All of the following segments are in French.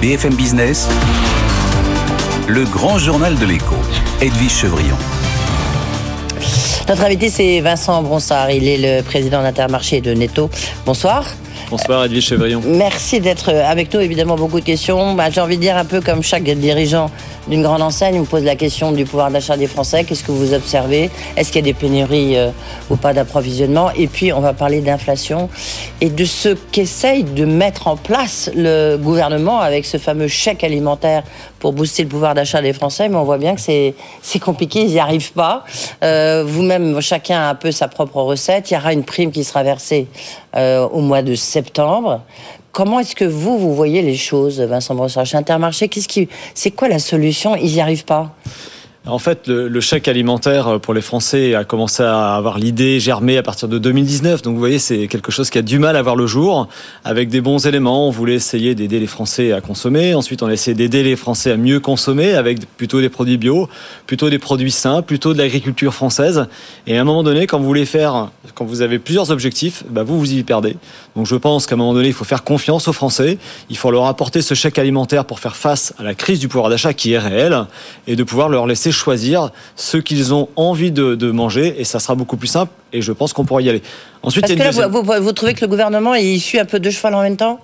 BFM Business, le grand journal de l'écho, Edwige Chevrillon. Notre invité, c'est Vincent Bronsard. Il est le président d'Intermarché de Netto. Bonsoir. Bonsoir Edwige Chevrillon. Merci d'être avec nous. Évidemment, beaucoup de questions. Bah, J'ai envie de dire un peu comme chaque dirigeant d'une grande enseigne, on pose la question du pouvoir d'achat des Français. Qu'est-ce que vous observez? Est-ce qu'il y a des pénuries euh, ou pas d'approvisionnement? Et puis, on va parler d'inflation et de ce qu'essaye de mettre en place le gouvernement avec ce fameux chèque alimentaire pour booster le pouvoir d'achat des Français. Mais on voit bien que c'est compliqué, ils n'y arrivent pas. Euh, Vous-même, chacun a un peu sa propre recette. Il y aura une prime qui sera versée euh, au mois de septembre. Comment est-ce que vous, vous voyez les choses, Vincent Brossard Intermarché, qu'est-ce qui, c'est quoi la solution? Ils n'y arrivent pas en fait, le, chèque alimentaire pour les Français a commencé à avoir l'idée germée à partir de 2019. Donc vous voyez, c'est quelque chose qui a du mal à voir le jour. Avec des bons éléments, on voulait essayer d'aider les Français à consommer. Ensuite, on a essayé d'aider les Français à mieux consommer avec plutôt des produits bio, plutôt des produits sains, plutôt de l'agriculture française. Et à un moment donné, quand vous voulez faire, quand vous avez plusieurs objectifs, bah vous vous y perdez. Donc je pense qu'à un moment donné, il faut faire confiance aux Français. Il faut leur apporter ce chèque alimentaire pour faire face à la crise du pouvoir d'achat qui est réelle et de pouvoir leur laisser choisir ce qu'ils ont envie de, de, manger et ça sera beaucoup plus simple et je pense qu'on pourra y aller. Ensuite, Parce que là, deuxième... vous, vous, vous, trouvez que le gouvernement est issu un peu de cheval en même temps?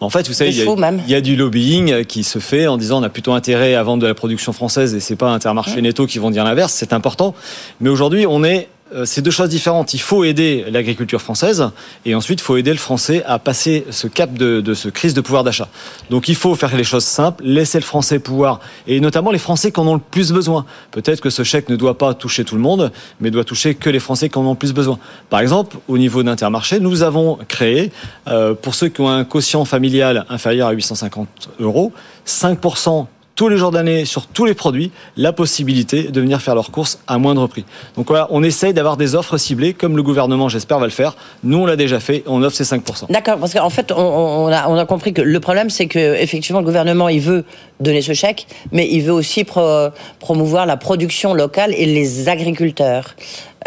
En fait, vous savez, il y, a, il y, a, du lobbying qui se fait en disant on a plutôt intérêt à vendre de la production française et c'est pas Intermarché Netto qui vont dire l'inverse. C'est important. Mais aujourd'hui, on est c'est deux choses différentes. Il faut aider l'agriculture française et ensuite il faut aider le français à passer ce cap de, de ce crise de pouvoir d'achat. Donc il faut faire les choses simples, laisser le français pouvoir et notamment les Français qui en ont le plus besoin. Peut-être que ce chèque ne doit pas toucher tout le monde, mais doit toucher que les Français qui en ont le plus besoin. Par exemple, au niveau d'Intermarché, nous avons créé euh, pour ceux qui ont un quotient familial inférieur à 850 euros, 5% tous les jours d'année sur tous les produits la possibilité de venir faire leurs courses à moindre prix. Donc voilà, on essaye d'avoir des offres ciblées comme le gouvernement, j'espère, va le faire. Nous, on l'a déjà fait, on offre ces 5%. D'accord, parce qu'en fait, on, a, compris que le problème, c'est que effectivement, le gouvernement, il veut donner ce chèque, mais il veut aussi pro, promouvoir la production locale et les agriculteurs.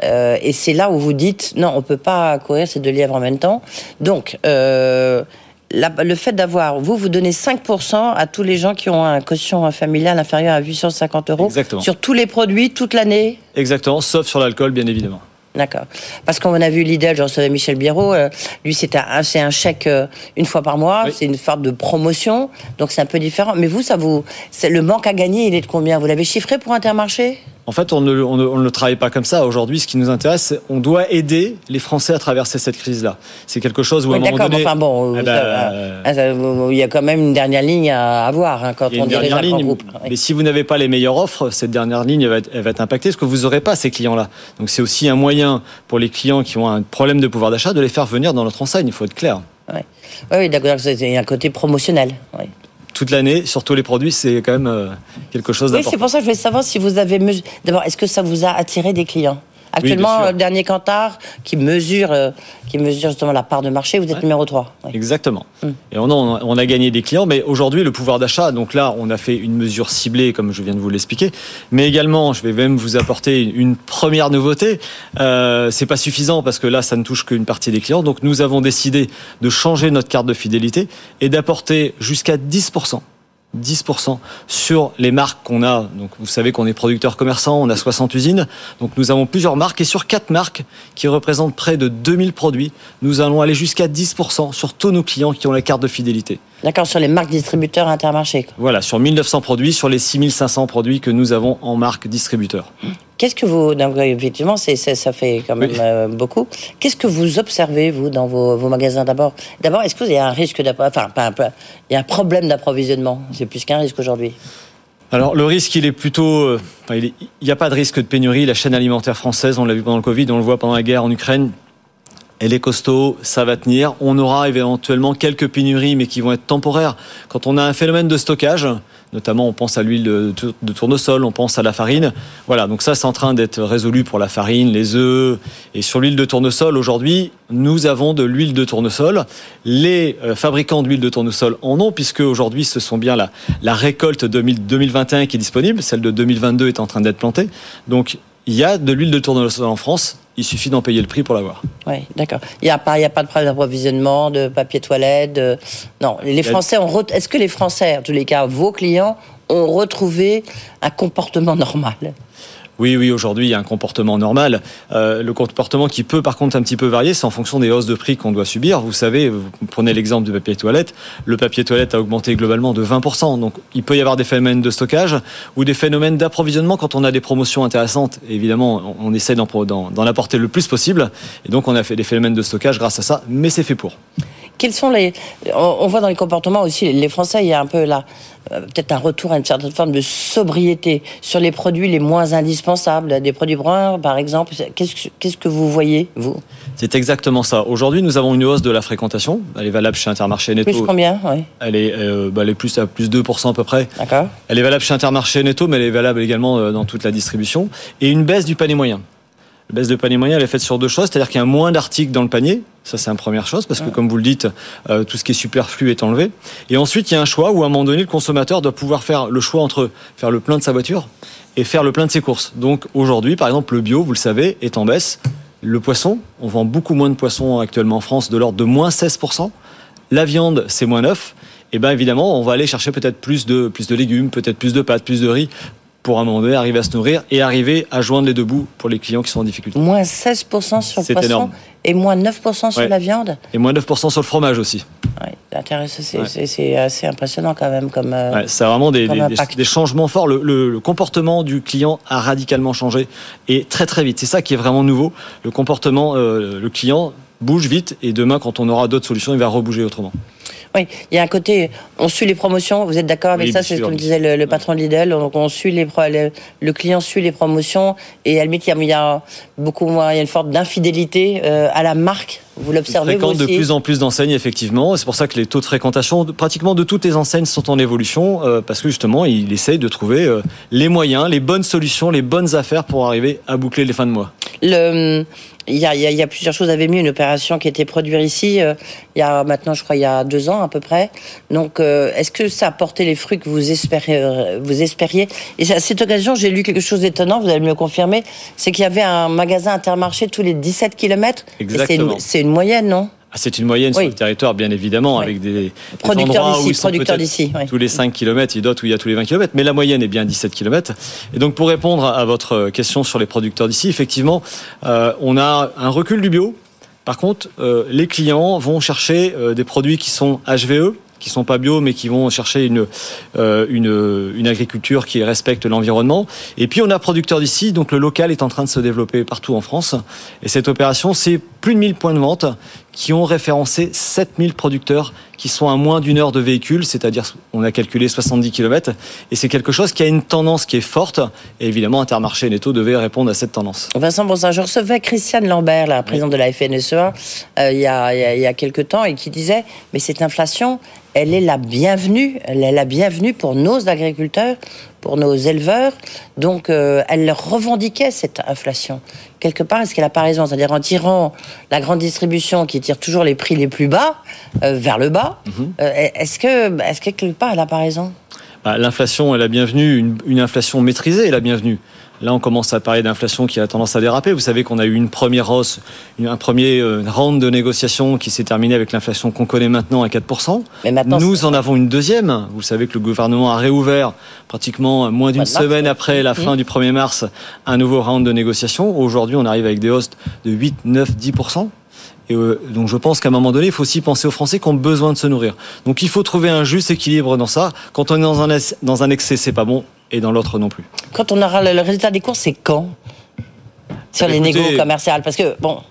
Euh, et c'est là où vous dites, non, on ne peut pas courir ces deux lièvres en même temps. Donc, euh, la, le fait d'avoir, vous, vous donnez 5% à tous les gens qui ont un quotient familial inférieur à 850 euros Exactement. sur tous les produits toute l'année Exactement, sauf sur l'alcool, bien évidemment. D'accord. Parce qu'on a vu Lidl, je recevais Michel Biérot, euh, lui c'est un, un chèque euh, une fois par mois, oui. c'est une forme de promotion, donc c'est un peu différent. Mais vous, ça vous, le manque à gagner, il est de combien? Vous l'avez chiffré pour Intermarché? En fait, on ne, on, ne, on ne, travaille pas comme ça. Aujourd'hui, ce qui nous intéresse, c'est on doit aider les Français à traverser cette crise-là. C'est quelque chose où oui, à un moment donné... Enfin bon, eh ben, euh, il y a quand même une dernière ligne à avoir hein, quand on dirige un ligne, groupe. Mais oui. si vous n'avez pas les meilleures offres, cette dernière ligne elle va, être, elle va être impactée parce que vous n'aurez pas ces clients-là. Donc c'est aussi un moyen pour les clients qui ont un problème de pouvoir d'achat de les faire venir dans notre enseigne. Il faut être clair. Oui, oui d'accord. C'est un côté promotionnel. Oui toute l'année sur tous les produits, c'est quand même euh, quelque chose d'important. Oui, c'est pour ça que je voulais savoir si vous avez. D'abord, est-ce que ça vous a attiré des clients? Actuellement, oui, le dernier Kantar qui mesure, euh, qui mesure justement la part de marché, vous êtes ouais. numéro 3. Oui. Exactement. Hum. Et on a, on a, gagné des clients, mais aujourd'hui, le pouvoir d'achat, donc là, on a fait une mesure ciblée, comme je viens de vous l'expliquer, mais également, je vais même vous apporter une première nouveauté. Euh, c'est pas suffisant parce que là, ça ne touche qu'une partie des clients. Donc, nous avons décidé de changer notre carte de fidélité et d'apporter jusqu'à 10%. 10% sur les marques qu'on a. Vous savez qu'on est producteur commerçant, on a 60 usines. Donc, nous avons plusieurs marques et sur quatre marques qui représentent près de 2000 produits, nous allons aller jusqu'à 10% sur tous nos clients qui ont la carte de fidélité. D'accord, sur les marques distributeurs intermarché. Voilà, sur 1900 produits, sur les 6500 produits que nous avons en marque distributeur. Qu'est-ce que vous, donc, effectivement, ça fait quand même oui. euh, beaucoup. Qu'est-ce que vous observez, vous, dans vos, vos magasins d'abord? D'abord, est-ce qu'il y a un risque d'approvisionnement Enfin, pas un, il y a un problème d'approvisionnement? C'est plus qu'un risque aujourd'hui. Alors le risque, il est plutôt, enfin, il n'y a pas de risque de pénurie. La chaîne alimentaire française, on l'a vu pendant le Covid, on le voit pendant la guerre en Ukraine, elle est costaud, ça va tenir. On aura éventuellement quelques pénuries, mais qui vont être temporaires. Quand on a un phénomène de stockage, notamment on pense à l'huile de, tournesol, on pense à la farine. Voilà, donc ça c'est en train d'être résolu pour la farine, les œufs. Et sur l'huile de tournesol, aujourd'hui, nous avons de l'huile de tournesol. Les euh, fabricants d'huile de tournesol en ont, puisque aujourd'hui ce sont bien la, la récolte 2021 qui est disponible, celle de 2022 est en train d'être plantée. Donc il y a de l'huile de tournesol en France. Il suffit d'en payer le prix pour l'avoir. Oui, d'accord. Il n'y a pas, il y a pas de problème d'approvisionnement, de papier toilette. Non, les Français ont. Est-ce que les Français, en tous les cas, vos clients, ont retrouvé un comportement normal? Oui, oui, aujourd'hui, il y a un comportement normal. Euh, le comportement qui peut, par contre, un petit peu varier, c'est en fonction des hausses de prix qu'on doit subir. Vous savez, vous prenez l'exemple du papier toilette. Le papier toilette a augmenté globalement de 20%. Donc, il peut y avoir des phénomènes de stockage ou des phénomènes d'approvisionnement quand on a des promotions intéressantes. évidemment, on essaie d'en apporter le plus possible. Et donc, on a fait des phénomènes de stockage grâce à ça, mais c'est fait pour. Quels sont les. On voit dans les comportements aussi, les Français, il y a un peu là, euh, peut-être un retour à une certaine forme de sobriété sur les produits les moins indispensables, des produits bruns par exemple. Qu'est-ce que vous voyez, vous? C'est exactement ça. Aujourd'hui, nous avons une hausse de la fréquentation. Elle est valable chez Intermarché Netto. Plus combien elle, est, euh, bah, elle est plus à plus 2% à peu près. D'accord. Elle est valable chez Intermarché Netto, mais elle est valable également euh, dans toute la distribution. Et une baisse du panier moyen. La baisse de panier moyen, elle est faite sur deux choses, c'est-à-dire qu'il y a moins d'articles dans le panier. Ça, c'est une première chose, parce que comme vous le dites, euh, tout ce qui est superflu est enlevé. Et ensuite, il y a un choix où, à un moment donné, le consommateur doit pouvoir faire le choix entre faire le plein de sa voiture et faire le plein de ses courses. Donc, aujourd'hui, par exemple, le bio, vous le savez, est en baisse. Le poisson, on vend beaucoup moins de poissons actuellement en France, de l'ordre de moins 16%. La viande, c'est moins 9%. Et bien évidemment, on va aller chercher peut-être plus de, plus de légumes, peut-être plus de pâtes, plus de riz pour un moment donné arriver à se nourrir et arriver à joindre les deux bouts pour les clients qui sont en difficulté. Moins 16% sur le poisson et moins 9% sur la viande Et moins 9% sur le fromage aussi. C'est assez impressionnant quand même. comme. Euh, c'est vraiment des, des, changements forts. Le, le, comportement du client a radicalement changé et très très vite. C'est ça qui est vraiment nouveau. Le comportement, euh, le client bouge vite et demain, quand on aura d'autres solutions, il va rebouger autrement. Oui, il y a un côté, on suit les promotions, vous êtes d'accord avec ça C'est ce que disait le, patron de Lidl, donc on suit les, le, client suit les promotions et à la limite, il y a, beaucoup moins, il y a une forme d'infidélité euh, à la marque, vous l'observez vous aussi de plus en plus d'enseignes, effectivement, c'est pour ça que les taux de fréquentation, pratiquement de toutes les enseignes sont en évolution, euh, parce que justement, il essaye de trouver euh, les moyens, les bonnes solutions, les bonnes affaires pour arriver à boucler les fins de mois. Le il y, a, il y, a, plusieurs choses. Avait mieux une opération qui était produite ici il y a maintenant, je crois, il y a deux ans à peu près. Donc, euh, est-ce que ça a porté les fruits que vous espériez, euh, vous espériez Et à cette occasion, j'ai lu quelque chose d'étonnant. Vous allez me le confirmer. C'est qu'il y avait un magasin Intermarché tous les 17 km. Exactement. C'est une, une moyenne, non? Ah, c'est une moyenne sur le territoire, bien évidemment, avec des, producteurs d'ici, producteurs d'ici. Tous les 5 km, il y d'autres où il y a tous les 20 km, mais la moyenne est bien 17 km. Et donc, pour répondre à votre question sur les producteurs d'ici, effectivement, euh, on a un recul du bio. Par contre, euh, les clients vont chercher euh, des produits qui sont HVE, qui sont pas bio, mais qui vont chercher une, euh, une, une, agriculture qui respecte l'environnement. Et puis on a producteurs d'ici, donc le local est en train de se développer partout en France. Et cette opération, c'est plus de 1000 points de vente qui ont référencé 7000 producteurs qui sont à moins d'une heure de véhicule, c'est-à-dire on a calculé 70 km, et c'est quelque chose qui a une tendance qui est forte, et évidemment Intermarché et Netto devaient répondre à cette tendance. Vincent Bonsin, je recevais Christiane Lambert, la présidente de la FNSEA, euh, il, y a, il y a quelques temps, et qui disait, mais cette inflation, elle est la bienvenue, elle est la bienvenue pour nos agriculteurs, pour nos éleveurs. Donc, euh, elle leur revendiquait cette inflation. Quelque part, est-ce qu'elle n'a pas raison? C'est-à-dire en tirant la grande distribution qui tire toujours les prix les plus bas euh, vers le bas, mhm. euh, est-ce que, est-ce que quelque part, elle n'a pas raison? Bah, L'inflation est la bienvenue, une, une inflation maîtrisée est la bienvenue. Là, on commence à parler d'inflation qui a tendance à déraper. Vous savez qu'on a eu une première hausse, un premier euh, round de négociation qui s'est terminé avec l'inflation qu'on connaît maintenant à 4%. Mais maintenant, Nous en avons une deuxième. Vous savez que le gouvernement a réouvert pratiquement moins d'une semaine après la fin du 1er mars un nouveau round de négociation. Aujourd'hui, on arrive avec des hausses de 8, 9, 10%. Et euh, donc je pense qu'à un moment donné, il faut aussi penser aux Français qui ont besoin de se nourrir. Donc il faut trouver un juste équilibre dans ça. Quand on est dans un, dans un excès, c'est pas bon et dans l'autre non plus. Quand on aura le résultat des courses, c'est quand? Sur les négociations commerciales Parce que, bon,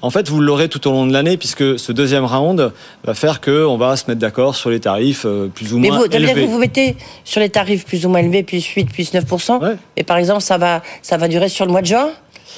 en fait, vous l'aurez tout au long de l'année, puisque ce deuxième round va faire qu'on va se mettre d'accord sur les tarifs euh, plus ou moins Mais vous, élevés. Vous vous mettez sur les tarifs plus ou moins élevés, plus 8, plus 9%. Et par exemple, ça va, ça va durer sur le mois de juin?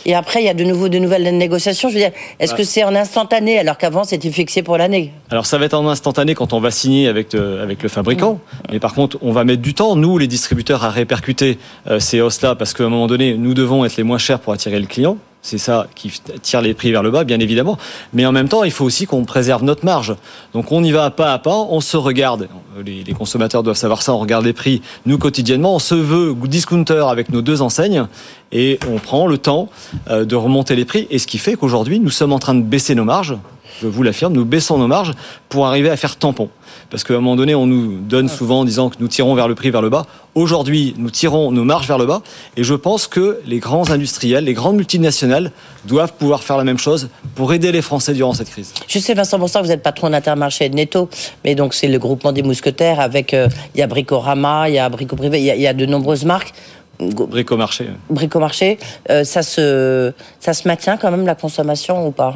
Et après, il y a de nouveau de nouvelles négociations. Je veux dire, est-ce que c'est en instantané alors qu'avant c'était fixé pour l'année? Alors ça va être en instantané quand on va signer avec, euh, avec le fabricant. Mais par contre, on va mettre du temps, nous, les distributeurs, à répercuter euh, ces hausses-là parce qu'à un moment donné, nous devons être les moins chers pour attirer le client. C'est ça qui tire les prix vers le bas, bien évidemment. Mais en même temps, il faut aussi qu'on préserve notre marge. Donc on y va pas à pas, on se regarde. Les, consommateurs doivent savoir ça, on regarde les prix, nous, quotidiennement. On se veut discounter avec nos deux enseignes et on prend le temps euh, de remonter les prix. Et ce qui fait qu'aujourd'hui, nous sommes en train de baisser nos marges je vous l'affirme, nous baissons nos marges pour arriver à faire tampon. Parce qu'à un moment donné, on nous donne souvent en disant que nous tirons vers le prix vers le bas. Aujourd'hui, nous tirons nos marges vers le bas. Et je pense que les grands industriels, les grandes multinationales doivent pouvoir faire la même chose pour aider les Français durant cette crise. Je sais, Vincent Bonsard, vous êtes patron d'Intermarché de Netto. Mais donc, c'est le groupement des mousquetaires avec, euh, il y a Bricorama, il y a Brico Privé, il y, a de nombreuses marques. Bricomarché. Bricomarché. Euh, ça, se, ça se maintient quand même la consommation ou pas?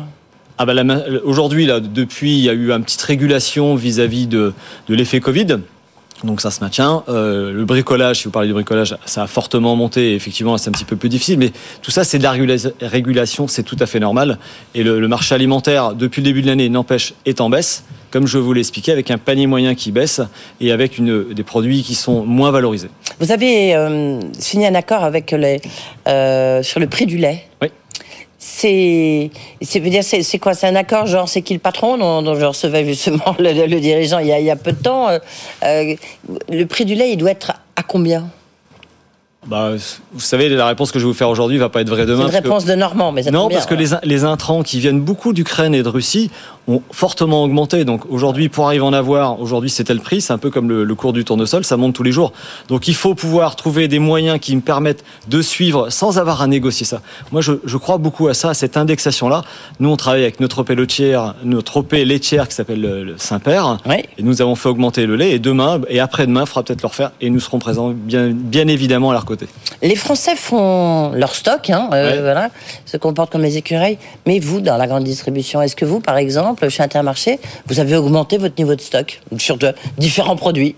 Ah bah aujourd'hui, depuis, il y a eu une petite régulation vis-à-vis de, de l'effet Covid. Donc ça se maintient. Euh, le bricolage, si vous parlez du bricolage, ça a fortement monté. effectivement, c'est un petit peu plus difficile. Mais tout ça, c'est de la régulation, c'est tout à fait normal. Et le, marché alimentaire, depuis le début de l'année, n'empêche, est en baisse, comme je vous l'ai expliqué, avec un panier moyen qui baisse et avec une, des produits qui sont moins valorisés. Vous avez euh, signé un accord avec les, euh, sur le prix du lait. Oui c'est c'est quoi? C'est un accord genre c'est qui le patron? Dont, je recevais justement le, dirigeant il y, a, il y, a, peu de temps. Euh, euh, le prix du lait il doit être à combien? Bah, vous savez, la réponse que je vais vous faire aujourd'hui va pas être vraie demain. C'est une réponse de Normand, mais ça non, parce que les, les intrants qui viennent beaucoup d'Ukraine et de Russie ont fortement augmenté. Donc aujourd'hui, pour arriver à en avoir, aujourd'hui c'était le prix, c'est un peu comme le, cours du tournesol, ça monte tous les jours. Donc il faut pouvoir trouver des moyens qui me permettent de suivre sans avoir à négocier ça. Moi, je, je crois beaucoup à ça, à cette indexation-là. Nous, on travaille avec notre OP laitière, notre OP laitière qui s'appelle le Saint-Père, et nous avons fait augmenter le lait. Et demain et après-demain, il faudra peut-être le refaire, et nous serons présents bien, bien évidemment à leur côté. Les Français font leur stock, hein, euh, voilà, se comportent comme les écureuils. Mais vous, dans la grande distribution, est-ce que vous, par exemple, chez Intermarché, vous avez augmenté votre niveau de stock sur différents produits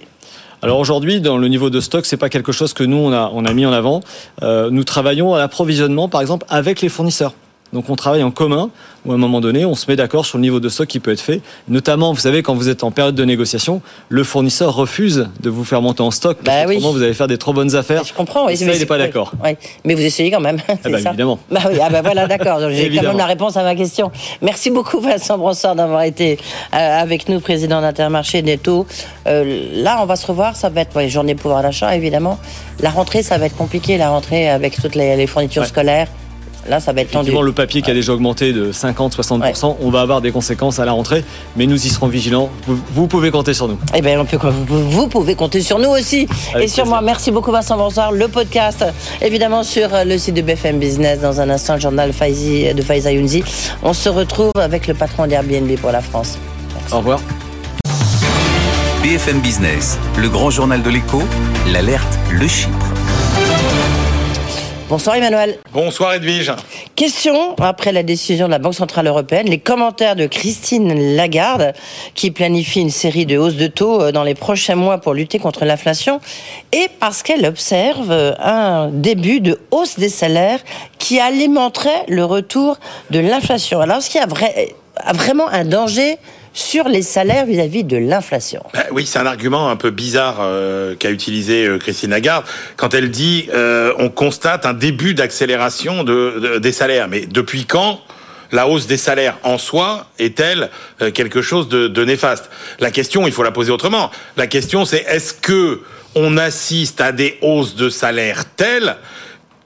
alors aujourd'hui, dans le niveau de stock, c'est pas quelque chose que nous on a, on a mis en avant. Euh, nous travaillons à l'approvisionnement, par exemple, avec les fournisseurs. Donc on travaille en commun, où à un moment donné, on se met d'accord sur le niveau de stock qui peut être fait. Notamment, vous savez, quand vous êtes en période de négociation, le fournisseur refuse de vous faire monter en stock, parce bah vous allez faire des trop bonnes affaires. Je comprends, oui. ça, il n'est pas d'accord. Mais vous essayez quand même. Ah bah, évidemment. Bah oui, ah bah voilà, d'accord. J'ai quand même la réponse à ma question. Merci beaucoup, Vincent Brossard, d'avoir été euh, avec nous, président d'Intermarché Netto. Euh, là, on va se revoir. Ça va être ouais, journée pouvoir d'achat, évidemment. La rentrée, ça va être compliqué, la rentrée avec toutes les, fournitures scolaires. Là, ça va être tendu. le papier qui a déjà augmenté de 50-60%, on va avoir des conséquences à la rentrée, mais nous y serons vigilants. Vous, pouvez compter sur nous. Eh bien, vous, vous, pouvez compter sur nous aussi. et sur moi. Merci beaucoup, Vincent Bonsoir. Le podcast, évidemment, sur le site de BFM Business. Dans un instant, le journal de Faiza Younzi. On se retrouve avec le patron d'Airbnb pour la France. Au revoir. BFM Business, le grand journal de l'écho, l'alerte, le Chypre. Bonsoir Emmanuel. Bonsoir Edwige. Question, après la décision de la Banque Centrale Européenne, les commentaires de Christine Lagarde, qui planifie une série de hausses de taux euh, dans les prochains mois pour lutter contre l'inflation, et parce qu'elle observe euh, un début de hausse des salaires qui alimenterait le retour de l'inflation. Alors, est-ce qu'il y a vraiment un danger sur les salaires vis-à-vis de l'inflation. Ben oui, c'est un argument un peu bizarre euh, qu'a utilisé euh, Christine Lagarde quand elle dit euh, on constate un début d'accélération de, des salaires. Mais depuis quand la hausse des salaires en soi est-elle quelque chose de, de néfaste? La question, il faut la poser autrement. La question, c'est est-ce que on assiste à des hausses de salaires telles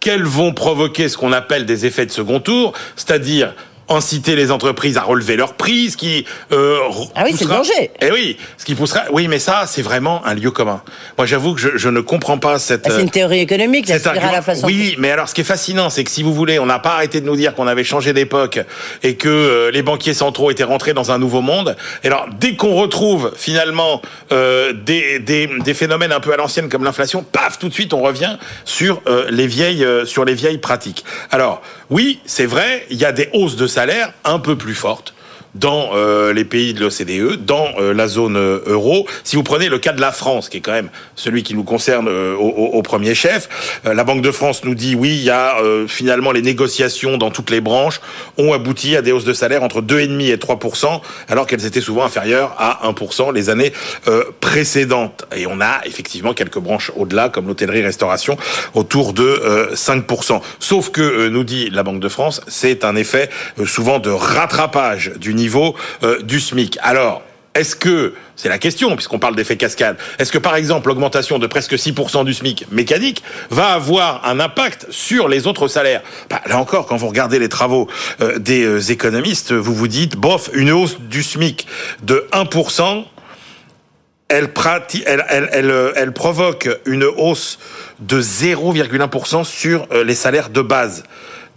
qu'elles vont provoquer ce qu'on appelle des effets de second tour, c'est-à-dire inciter les entreprises à relever leurs prix, ce qui euh, ah oui, c'est le danger. Eh oui, ce qui poussera. Oui, mais ça, c'est vraiment un lieu commun. Moi, j'avoue que je, je, ne comprends pas cette. Ah, c'est une théorie économique. Cette argument, la façon oui, mais alors, ce qui est fascinant, c'est que si vous voulez, on n'a pas arrêté de nous dire qu'on avait changé d'époque et que euh, les banquiers centraux étaient rentrés dans un nouveau monde. Et alors, dès qu'on retrouve finalement euh, des, des, des, phénomènes un peu à l'ancienne comme l'inflation, paf, tout de suite, on revient sur euh, les vieilles sur les vieilles pratiques. Alors, oui, c'est vrai, il y a des hausses de salaire un peu plus fortes dans euh, les pays de l'OCDE, dans euh, la zone euh, euro. Si vous prenez le cas de la France, qui est quand même celui qui nous concerne au, au, premier chef, la Banque de France nous dit oui, il y a finalement les négociations dans toutes les branches ont abouti à des hausses de salaire entre 2,5 et 3% alors qu'elles étaient souvent inférieures à 1 les années précédentes. Et on a effectivement quelques branches au-delà, comme l'hôtellerie-restauration, autour de 5% Sauf que, nous dit la Banque de France, c'est un effet souvent de rattrapage du niveau euh, du SMIC. Alors, est-ce que, c'est la question, puisqu'on parle d'effet cascade, est-ce que par exemple l'augmentation de presque 6% du SMIC mécanique va avoir un impact sur les autres salaires? Bah, Là encore, quand vous regardez les travaux euh, des euh, économistes, vous vous dites, bof, une hausse du SMIC de 1%, elle, provoque une hausse de 0,1% sur les salaires de base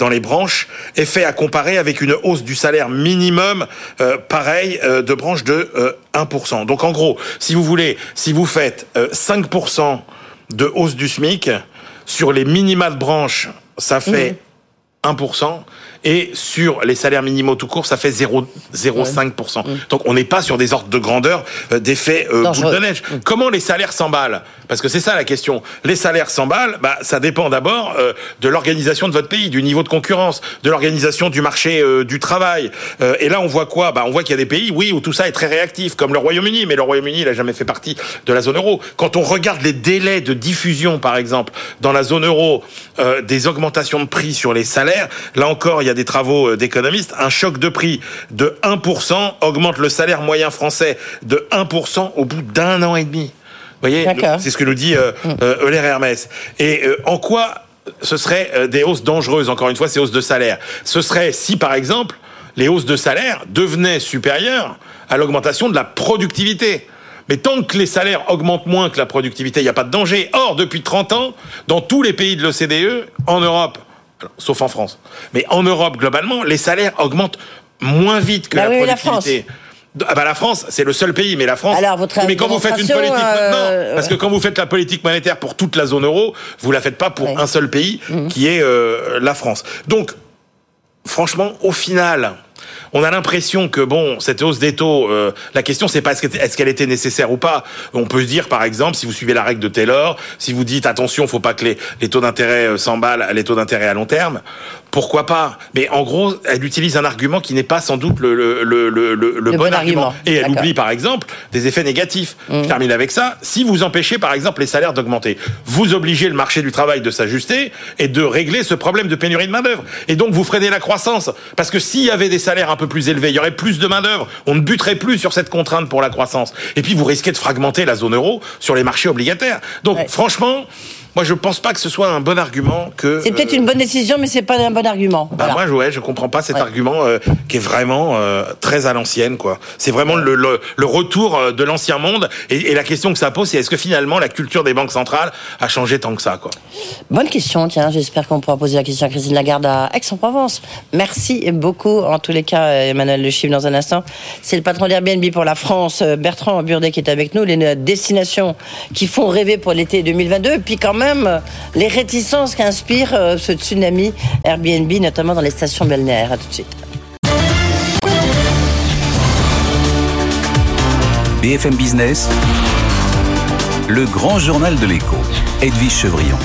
dans les branches est fait à comparer avec une hausse du salaire minimum euh, pareil euh, de branche de 1%. Euh, Donc en gros, si vous voulez, si vous faites 5% de hausse du SMIC sur les minima de branche, ça fait 1% et sur les salaires minimaux tout court, ça fait 0,05%. Mm. Donc on n'est pas sur des ordres de grandeur euh, d'effet euh, boule de neige. Mm. Comment les salaires s'emballent? Parce que c'est ça la question. Les salaires s'emballent, bah, ça dépend d'abord euh, de l'organisation de votre pays, du niveau de concurrence, de l'organisation du marché euh, du travail. et là, on voit quoi? Bah, On voit qu'il y a des pays, oui, où tout ça est très réactif, comme le Royaume-Uni, mais le Royaume-Uni, il n'a jamais fait partie de la zone euro. Quand on regarde les délais de diffusion, par exemple, dans la zone euro, des augmentations de prix sur les salaires, là encore, il y a des travaux euh, d'économistes, un choc de prix de 1% augmente le salaire moyen français de 1% au bout d'un an et demi. Vous voyez, c'est ce que nous dit euh, mm. euh, Euler Hermès. Et en quoi ce serait des hausses dangereuses, encore une fois, ces hausses de salaire Ce serait si, par exemple, les hausses de salaire devenaient supérieures à l'augmentation de la productivité. Mais tant que les salaires augmentent moins que la productivité, il n'y a pas de danger. Or, depuis 30 ans, dans tous les pays de l'OCDE, en Europe, sauf en France. Mais en Europe, globalement, les salaires augmentent moins vite que bah la productivité. La France. Ah bah la France, c'est le seul pays, mais la France. Alors, votre mais quand vous faites une politique, euh, parce que quand vous faites la politique monétaire pour toute la zone euro, vous la faites pas pour un seul pays, mhm. qui est euh, la France. Donc, franchement, au final, on a l'impression que bon, cette hausse des taux, euh, la question c'est pas est-ce qu'elle était nécessaire ou pas. On peut se dire par exemple, si vous suivez la règle de Taylor, si vous dites attention, faut pas que les, les taux d'intérêt euh, s'emballent, les taux d'intérêt à long terme, pourquoi pas? Mais en gros, elle utilise un argument qui n'est pas sans doute le, le, le, le, bon, argument. Et elle oublie par exemple des effets négatifs. Je mmh. termine avec ça. Si vous empêchez par exemple les salaires d'augmenter, vous obligez le marché du travail de s'ajuster et de régler ce problème de pénurie de main d'œuvre. Et donc vous freinez la croissance parce que s'il y avait des salaires un peu plus élevé, il y aurait plus de main-d'œuvre, on ne buterait plus sur cette contrainte pour la croissance. Et puis vous risquez de fragmenter la zone euro sur les marchés obligataires. Donc franchement, moi, je pense pas que ce soit un bon argument que. C'est peut-être une bonne décision, mais c'est pas un bon argument. Bah Moi, ouais, je comprends pas cet argument euh, qui est vraiment euh, très à l'ancienne, quoi. C'est vraiment le, le, retour euh, de l'ancien monde. Et, et, la question que ça pose, c'est est-ce que finalement la culture des banques centrales a changé tant que ça, quoi? Bonne question. Tiens, j'espère qu'on pourra poser la question à Christine Lagarde à Aix-en-Provence. Merci beaucoup, en tous les cas, Emmanuel Le Chiffre, dans un instant. C'est le patron d'Airbnb pour la France, Bertrand Burdet, qui est avec nous. Les destinations qui font rêver pour l'été 2022. Et puis quand même même les réticences qu'inspire euh, ce tsunami Airbnb, notamment dans les stations balnéaires. À tout de suite. BFM Business, le grand journal de l'écho, Edwige Chevrillon.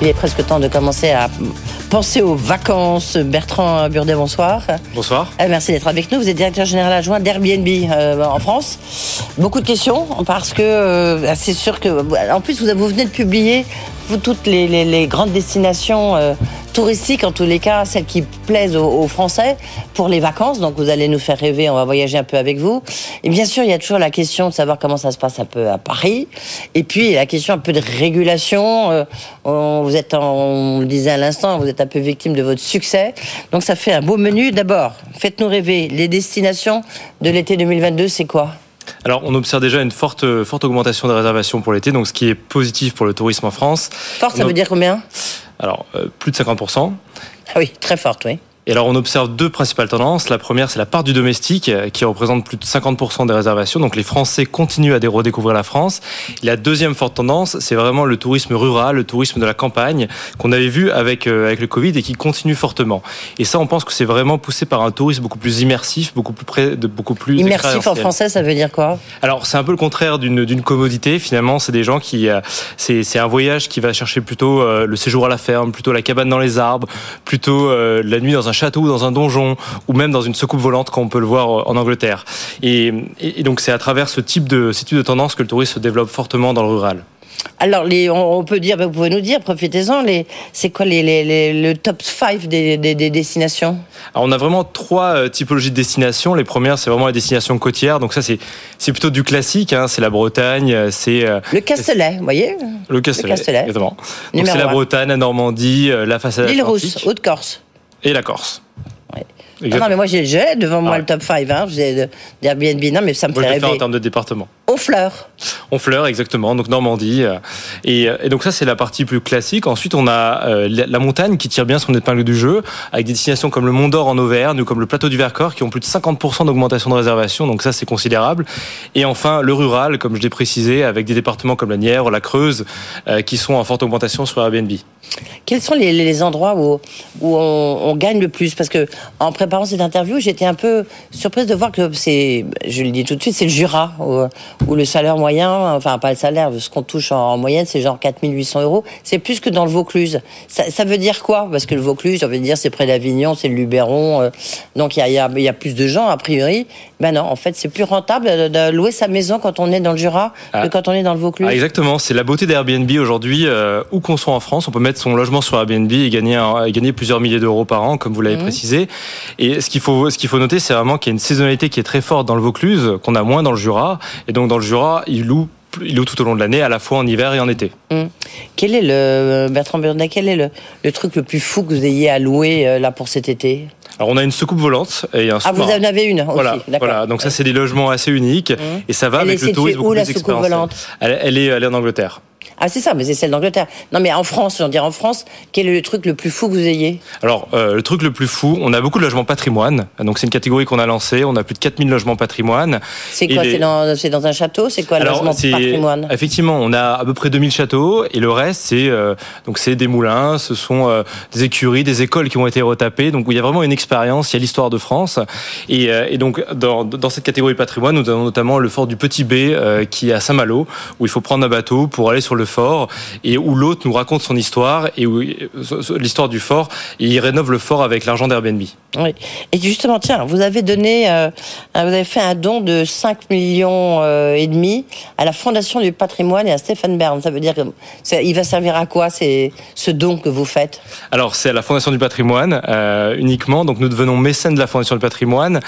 Il est presque temps de commencer à penser aux vacances. Bertrand Burdet, bonsoir. Bonsoir. Euh, merci d'être avec nous. Vous êtes directeur général adjoint d'Airbnb euh, en France. Beaucoup de questions parce que euh, c'est sûr que, en plus, vous, vous venez de publier toutes les, grandes destinations euh, touristiques, en tous les cas, celles qui plaisent aux, Français pour les vacances. Donc, vous allez nous faire rêver, on va voyager un peu avec vous. Et bien sûr, il y a toujours la question de savoir comment ça se passe un peu à Paris. Et puis, la question un peu de régulation. Euh, vous êtes, on le disait à l'instant, vous êtes un peu victime de votre succès. Donc, ça fait un beau menu. D'abord, faites-nous rêver. Les destinations de l'été 2022, c'est quoi? Alors, on observe déjà une forte, forte augmentation des réservations pour l'été, donc ce qui est positif pour le tourisme en France. Forte, ça veut dire combien? Alors, euh, plus de 50%. Ah oui, très forte, oui. Et alors on observe deux principales tendances. La première, c'est la part du domestique euh, qui représente plus de 50% des réservations. Donc les Français continuent à redécouvrir la France. Et la deuxième forte tendance, c'est vraiment le tourisme rural, le tourisme de la campagne qu'on avait vu avec, euh, avec le Covid et qui continue fortement. Et ça, on pense que c'est vraiment poussé par un tourisme beaucoup plus immersif, beaucoup plus près de beaucoup plus immersif en français, ça veut dire quoi? Alors c'est un peu le contraire d'une commodité. Finalement, c'est des gens qui euh, c'est un voyage qui va chercher plutôt le séjour à la ferme, plutôt la cabane dans les arbres, plutôt la nuit dans un château ou dans un donjon, ou même dans une soucoupe volante, comme on peut le voir euh, en Angleterre. Et, donc c'est à travers ce type, de, ce type de tendance que le tourisme se développe fortement dans le rural. Alors, les, on peut dire, vous pouvez nous dire, profitez-en, c'est quoi les, le top 5 des, destinations? Alors, on a vraiment trois euh, typologies de destinations. Les premières, c'est vraiment les destinations côtières. Donc ça, c'est, plutôt du classique. Hein. C'est la Bretagne, euh, c'est... Le Castellet, vous voyez? Le Castellet, le Castellet. exactement. Donc c'est la Bretagne, la Normandie, la façade L'île Rousse, Haute-Corse et la Corse. Ah non, mais moi j'ai devant moi ah le top 5 hein, d'Airbnb. Non, mais ça me fait rêver. en termes de département. Honfleur. Honfleur, exactement. Donc Normandie. Euh, et, et, donc ça, c'est la partie plus classique. Ensuite, on a euh, la montagne qui tire bien son épingle du jeu, avec des destinations comme le Mont d'Or en Auvergne ou comme le plateau du Vercors qui ont plus de 50% d'augmentation de réservation. Donc ça, c'est considérable. Et enfin, le rural, comme je l'ai précisé, avec des départements comme la Nièvre, la Creuse, euh, qui sont en forte augmentation sur Airbnb. Quels sont les, endroits où, où on, gagne le plus? Parce que en préparant cette interview, j'étais un peu surprise de voir que c'est, je le dis tout de suite, c'est le Jura où, le salaire moyen, enfin pas le salaire, ce qu'on touche en, moyenne, c'est genre 4800 euros. C'est plus que dans le Vaucluse. Ça, veut dire quoi? Parce que le Vaucluse, on veut dire, c'est près d'Avignon, c'est le Luberon, euh, donc il y a, y a, plus de gens a priori. Ben non, en fait, c'est plus rentable de, louer sa maison quand on est dans le Jura que ah. quand on est dans le Vaucluse. Ah, exactement, c'est la beauté d'Airbnb aujourd'hui. Euh, où qu'on soit en France, on peut mettre son logement sur Airbnb et gagner, gagner plusieurs milliers d'euros par an, comme vous l'avez mmh. précisé. Et ce qu'il faut, ce qu'il faut noter, c'est vraiment qu'il y a une saisonnalité qui est très forte dans le Vaucluse, qu'on a moins dans le Jura. Et donc dans le Jura, il loue il loue tout au long de l'année, à la fois en hiver et en été. Mmh. Quel est le Bertrand quel est le, truc le plus fou que vous ayez à louer euh, là pour cet été? Alors on a une soucoupe volante et un Ah vous en avez une aussi, voilà, voilà. Donc ça c'est des logements assez uniques mmh. et ça va avec le tourisme où la soucoupe volante? Elle, est, elle est en Angleterre. Ah, c'est ça, mais c'est celle d'Angleterre. Non, mais en France, j'en dirais en France, quel est le truc le plus fou que vous ayez Alors, euh, le truc le plus fou, on a beaucoup de logements patrimoine. Donc, c'est une catégorie qu'on a lancée. On a plus de 4000 logements patrimoine. C'est quoi C'est dans, un château? C'est quoi le logement patrimoine? Effectivement, on a à peu près 2000 châteaux. Et le reste, c'est euh, donc c'est des moulins, ce sont euh, des écuries, des écoles qui ont été retapées. Donc, il y a vraiment une expérience. Il y a l'histoire de France. Et, et donc, dans, dans, cette catégorie patrimoine, nous avons notamment le fort du Petit B qui est à Saint-Malo, où il faut prendre un bateau pour aller sur le fort et où l'autre nous raconte son histoire et où l'histoire du fort et il rénove le fort avec l'argent d'Airbnb. Oui. Et justement, tiens, vous avez donné, euh, vous avez fait un don de 5 millions euh, et demi à la Fondation du patrimoine et à Stéphane Bern. Ça veut dire que il va servir à quoi c'est ce don que vous faites? Alors c'est à la Fondation du patrimoine euh, uniquement. Donc nous devenons mécènes de la Fondation du patrimoine.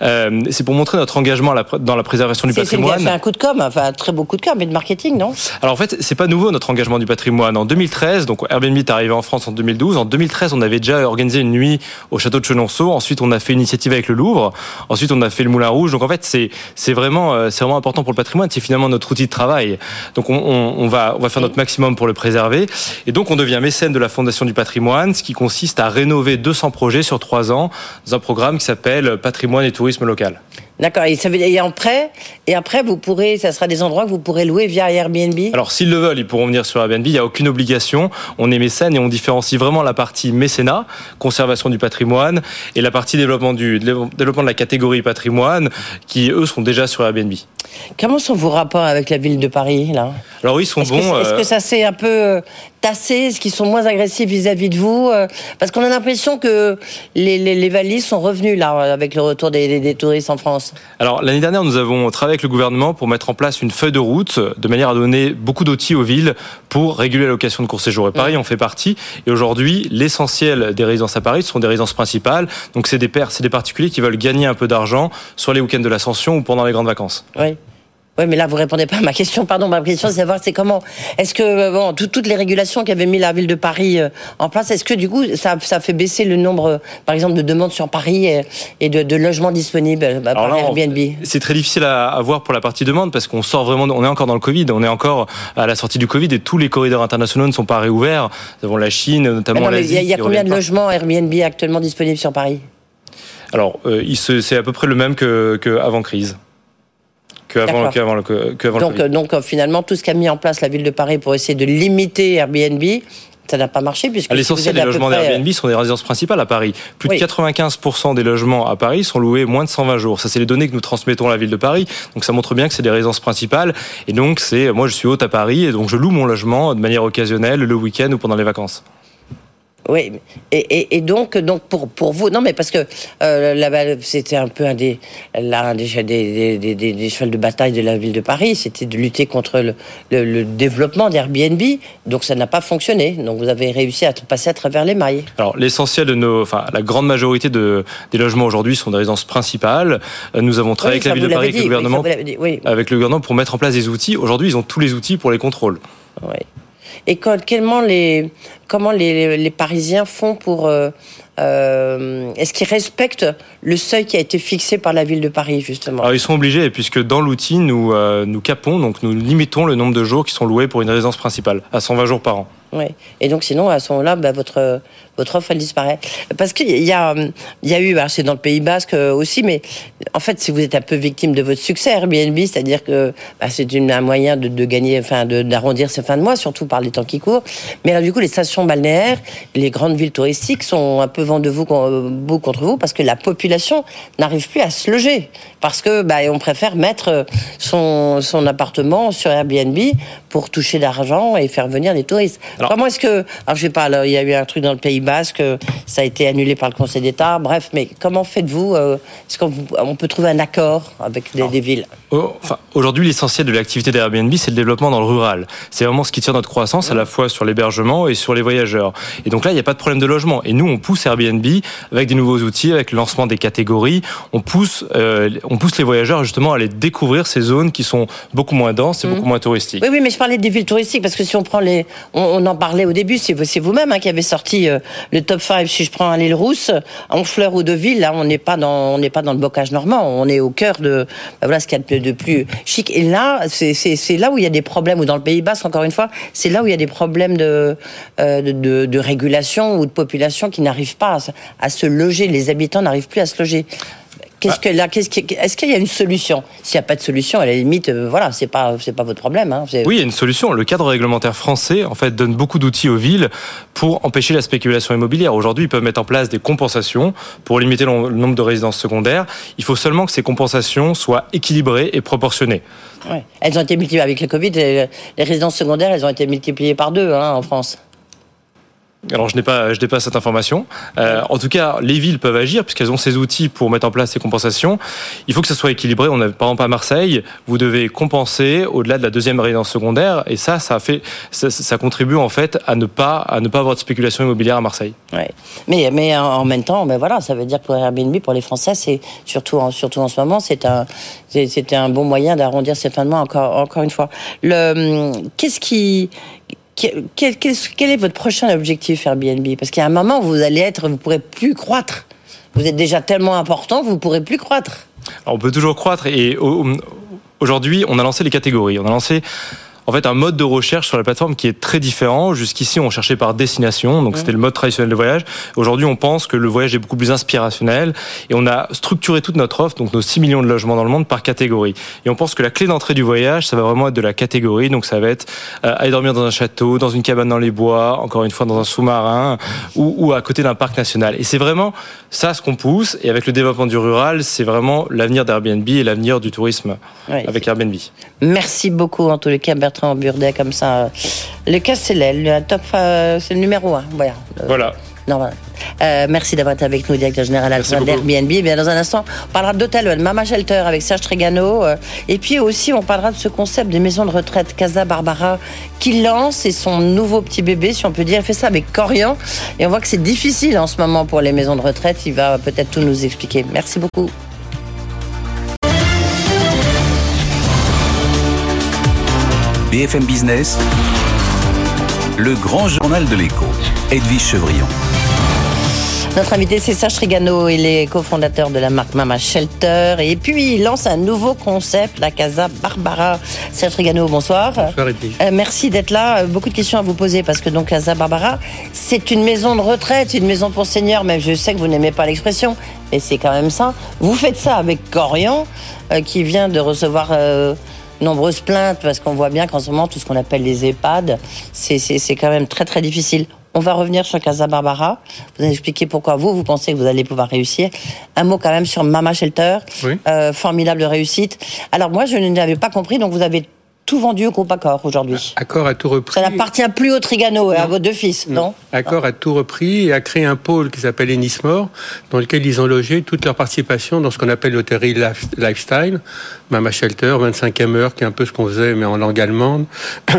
c'est pour montrer notre engagement dans la préservation du patrimoine. C'est un coup de com, enfin un très beau coup de com, mais de marketing, non? Alors en fait, c'est pas nouveau notre engagement du patrimoine. En 2013, donc Airbnb est arrivé en France en 2012. En 2013, on avait déjà organisé une nuit au château de Chenonceau. Ensuite, on a fait une initiative avec le Louvre. Ensuite, on a fait le Moulin Rouge. Donc en fait, c'est c'est vraiment euh, c'est vraiment important pour le patrimoine. C'est finalement notre outil de travail. Donc on, on, va on va faire notre maximum pour le préserver. Et donc on devient mécène de la Fondation du patrimoine, ce qui consiste à rénover 200 projets sur trois ans dans un programme qui s'appelle Patrimoine et tourisme local. D'accord. Et, ça veut, et après, et après, vous pourrez, ça sera des endroits que vous pourrez louer via Airbnb. Alors, s'ils le veulent, ils pourront venir sur Airbnb. Il n'y a aucune obligation. On est mécène et on différencie vraiment la partie mécénat, conservation du patrimoine, et la partie développement du développement de la catégorie patrimoine, qui eux sont déjà sur Airbnb. Comment sont vos rapports avec la ville de Paris là? Alors oui, ils sont bons. Est-ce que euh, ça s'est un peu tassé Est-ce qu'ils sont moins agressifs vis-à-vis de vous euh, Parce qu'on a l'impression que les, les, valises sont revenus là avec le retour des, touristes en France. Alors l'année dernière, nous avons travaillé avec le gouvernement pour mettre en place une feuille de route de manière à donner beaucoup d'outils aux villes pour réguler la location de court séjour. Et Paris en fait partie. Et aujourd'hui, l'essentiel des résidences à Paris sont des résidences principales. Donc c'est des des particuliers qui veulent gagner un peu d'argent sur les week-ends de l'Ascension ou pendant les grandes vacances. Oui. Oui, mais là, vous répondez pas à ma question. Pardon, ma question, c'est savoir, c'est comment. Est-ce que euh, bon, toutes les régulations qu'avait mis la ville de Paris euh, en place, est-ce que du coup, ça, ça fait baisser le nombre, par exemple, de demandes sur Paris et, de, logements disponibles bah, par Airbnb? C'est très difficile à, voir pour la partie demande parce qu'on sort vraiment, on est encore dans le Covid, on est encore à la sortie du Covid et tous les corridors internationaux ne sont pas réouverts. Nous avons la Chine, notamment l'Asie. Il y a, combien de logements Airbnb actuellement disponibles sur Paris? Alors, euh, c'est à peu près le même qu'avant crise. Qu'avant, le, donc, donc euh, finalement, tout ce qu'a mis en place la ville de Paris pour essayer de limiter Airbnb, ça n'a pas marché puisque l'essentiel des logements d'Airbnb sont des résidences principales à Paris. Plus de 95% des logements à Paris sont loués moins de 120 jours. Ça, c'est les données que nous transmettons à la ville de Paris. Donc, ça montre bien que c'est des résidences principales. Et donc, c'est moi, je suis hôte à Paris et donc je loue mon logement de manière occasionnelle le week-end ou pendant les vacances. Oui, et, et, donc, donc pour, pour vous, non mais parce que euh, c'était un peu un des, là, des, des, des, des, chevals de bataille de la ville de Paris, c'était de lutter contre le, le, développement d'Airbnb, donc ça n'a pas fonctionné. Donc vous avez réussi à passer à travers les mailles. Alors l'essentiel de nos, enfin la grande majorité de, des logements aujourd'hui sont des résidences principales. Euh, nous avons travaillé avec la ville de Paris, avec le gouvernement, avec le gouvernement pour mettre en place des outils. Aujourd'hui, ils ont tous les outils pour les contrôles. Oui. Et comment les, comment les, Parisiens font pour... Euh, euh, est-ce qu'ils respectent le seuil qui a été fixé par la ville de Paris, justement? Alors, Ils sont obligés, puisque dans l'outil, nous, euh, nous capons, donc nous limitons le nombre de jours qui sont loués pour une résidence principale, à 120 jours par an. Et donc, sinon, à ce moment-là, bah, votre, votre offre, elle disparaît. Parce qu'il y a, y a eu, c'est dans le Pays Basque aussi, mais en fait, si vous êtes un peu victime de votre succès, Airbnb, c'est-à-dire que bah, c'est un moyen de gagner, enfin, d'arrondir ses fins de mois, surtout par les temps qui courent. Mais alors, du coup, les stations balnéaires, les grandes villes touristiques sont un peu vent de vous, contre vous parce que la population n'arrive plus à se loger. Parce que, bah, on préfère mettre son, son appartement sur Airbnb pour toucher d'argent et faire venir des touristes. Comment est-ce que, alors je sais pas, il y a eu un truc dans le Pays Basque, ça a été annulé par le Conseil d'État. Bref, mais comment faites-vous euh, Est-ce qu'on peut trouver un accord avec des, villes? Oh, enfin, Aujourd'hui, l'essentiel de l'activité d'Airbnb, c'est le développement dans le rural. C'est vraiment ce qui tire notre croissance, à la fois sur l'hébergement et sur les voyageurs. Et donc là, il n'y a pas de problème de logement. Et nous, on pousse Airbnb avec des nouveaux outils, avec le lancement des catégories. On pousse, euh, on pousse les voyageurs justement à aller découvrir ces zones qui sont beaucoup moins denses et mmh. beaucoup moins touristiques. Oui, oui, mais je parlais des villes touristiques parce que si on prend les, on, en parlait au début, c'est vous-même hein, qui avez sorti euh, le top 5. Si je prends l'île Rousse, Honfleur ou Deauville, là, on n'est pas dans, on n'est pas dans le bocage normand. On est au cœur de, bah, voilà, ce qu'il y a de, plus chic. Et là, c'est là où il y a des problèmes, ou dans le Pays Basque, encore une fois, c'est là où il y a des problèmes de, euh, de, de, régulation ou de population qui n'arrivent pas à se loger. Les habitants n'arrivent plus à se loger. Qu'est-ce que là, qu'est-ce est-ce qu'il y a une solution? S'il n'y a pas de solution, à la limite, euh, voilà, c'est pas, c'est pas votre problème. Hein, oui, il y a une solution. Le cadre réglementaire français, en fait, donne beaucoup d'outils aux villes pour empêcher la spéculation immobilière. Aujourd'hui, ils peuvent mettre en place des compensations pour limiter le nombre de résidences secondaires. Il faut seulement que ces compensations soient équilibrées et proportionnées. Ouais. Elles ont été multipliées avec le Covid. Les résidences secondaires, elles ont été multipliées par deux hein, en France. Alors je n'ai pas, je n'ai pas cette information. Euh, en tout cas, les villes peuvent agir puisqu'elles ont ces outils pour mettre en place ces compensations. Il faut que ça soit équilibré. On a par exemple à Marseille, vous devez compenser au-delà de la deuxième résidence secondaire, et ça, ça fait, ça, contribue en fait à ne pas, à ne pas avoir de spéculation immobilière à Marseille. Ouais. Mais, mais en même temps, ben voilà, ça veut dire pour Airbnb, pour les Français, c'est surtout, en, surtout en ce moment, c'est un, c'était un bon moyen d'arrondir ses fins de mois. Encore, encore une fois, le, qu'est-ce qui quel, est votre prochain objectif Airbnb? Parce a un moment vous allez être, vous pourrez plus croître. Vous êtes déjà tellement important, vous pourrez plus croître. on peut toujours croître et aujourd'hui, on a lancé les catégories. On a lancé en fait un mode de recherche sur la plateforme qui est très différent. Jusqu'ici, on cherchait par destination, donc c'était le mode traditionnel de voyage. Aujourd'hui, on pense que le voyage est beaucoup plus inspirationnel et on a structuré toute notre offre, donc nos 6 millions de logements dans le monde, par catégorie. Et on pense que la clé d'entrée du voyage, ça va vraiment être de la catégorie. Donc ça va être euh, aller dormir dans un château, dans une cabane dans les bois, encore une fois dans un sous-marin ou, ou à côté d'un parc national. Et c'est vraiment ça ce qu'on pousse. Et avec le développement du rural, c'est vraiment l'avenir d'Airbnb et l'avenir du tourisme avec Airbnb. Merci beaucoup en tous les cas Bertrand en Burdet comme ça. Le cas, c'est le top, euh, c'est le numéro un. Voilà. voilà. Non, euh, merci d'avoir été avec nous, directeur général d'Airbnb. Bien, dans un instant, on parlera d'hôtel Mama Shelter avec Serge Trégano. Euh, et puis aussi, on parlera de ce concept des maisons de retraite Casa Barbara qui lance et son nouveau petit bébé, si on peut dire. Il fait ça avec Corian. Et on voit que c'est difficile en ce moment pour les maisons de retraite. Il va peut-être tout nous expliquer. Merci beaucoup. BFM Business, le grand journal de l'écho, Edwige Chevrillon. Notre invité, c'est Serge Trigano. Il est cofondateur de la marque Mama Shelter. Et puis, il lance un nouveau concept, la Casa Barbara. Serge Trigano, bonsoir. Bonsoir, euh, merci d'être là. Euh, beaucoup de questions à vous poser parce que donc Casa Barbara, c'est une maison de retraite, une maison pour seniors. Même je sais que vous n'aimez pas l'expression, mais c'est quand même ça. Vous faites ça avec Corian, euh, qui vient de recevoir nombreuses plaintes parce qu'on voit bien qu'en ce moment, tout ce qu'on appelle les EHPAD, c'est quand même très très difficile. On va revenir sur Casa Barbara. Vous allez expliquer pourquoi vous, vous pensez que vous allez pouvoir réussir. Un mot quand même sur Mama Shelter. Euh, formidable réussite. Alors moi, je n'avais pas compris, donc vous avez tout vendu au groupe Accor aujourd'hui. Accor a tout repris. Ça n'appartient plus au Trigano et à vos deux fils, non, Accor a tout repris et a créé un pôle qui s'appelle Ennismore, dans lequel ils ont logé toute leur participation dans ce qu'on appelle l'hôtellerie lifestyle, Mama Shelter, 25e heure, qui est un peu ce qu'on faisait, mais en langue allemande.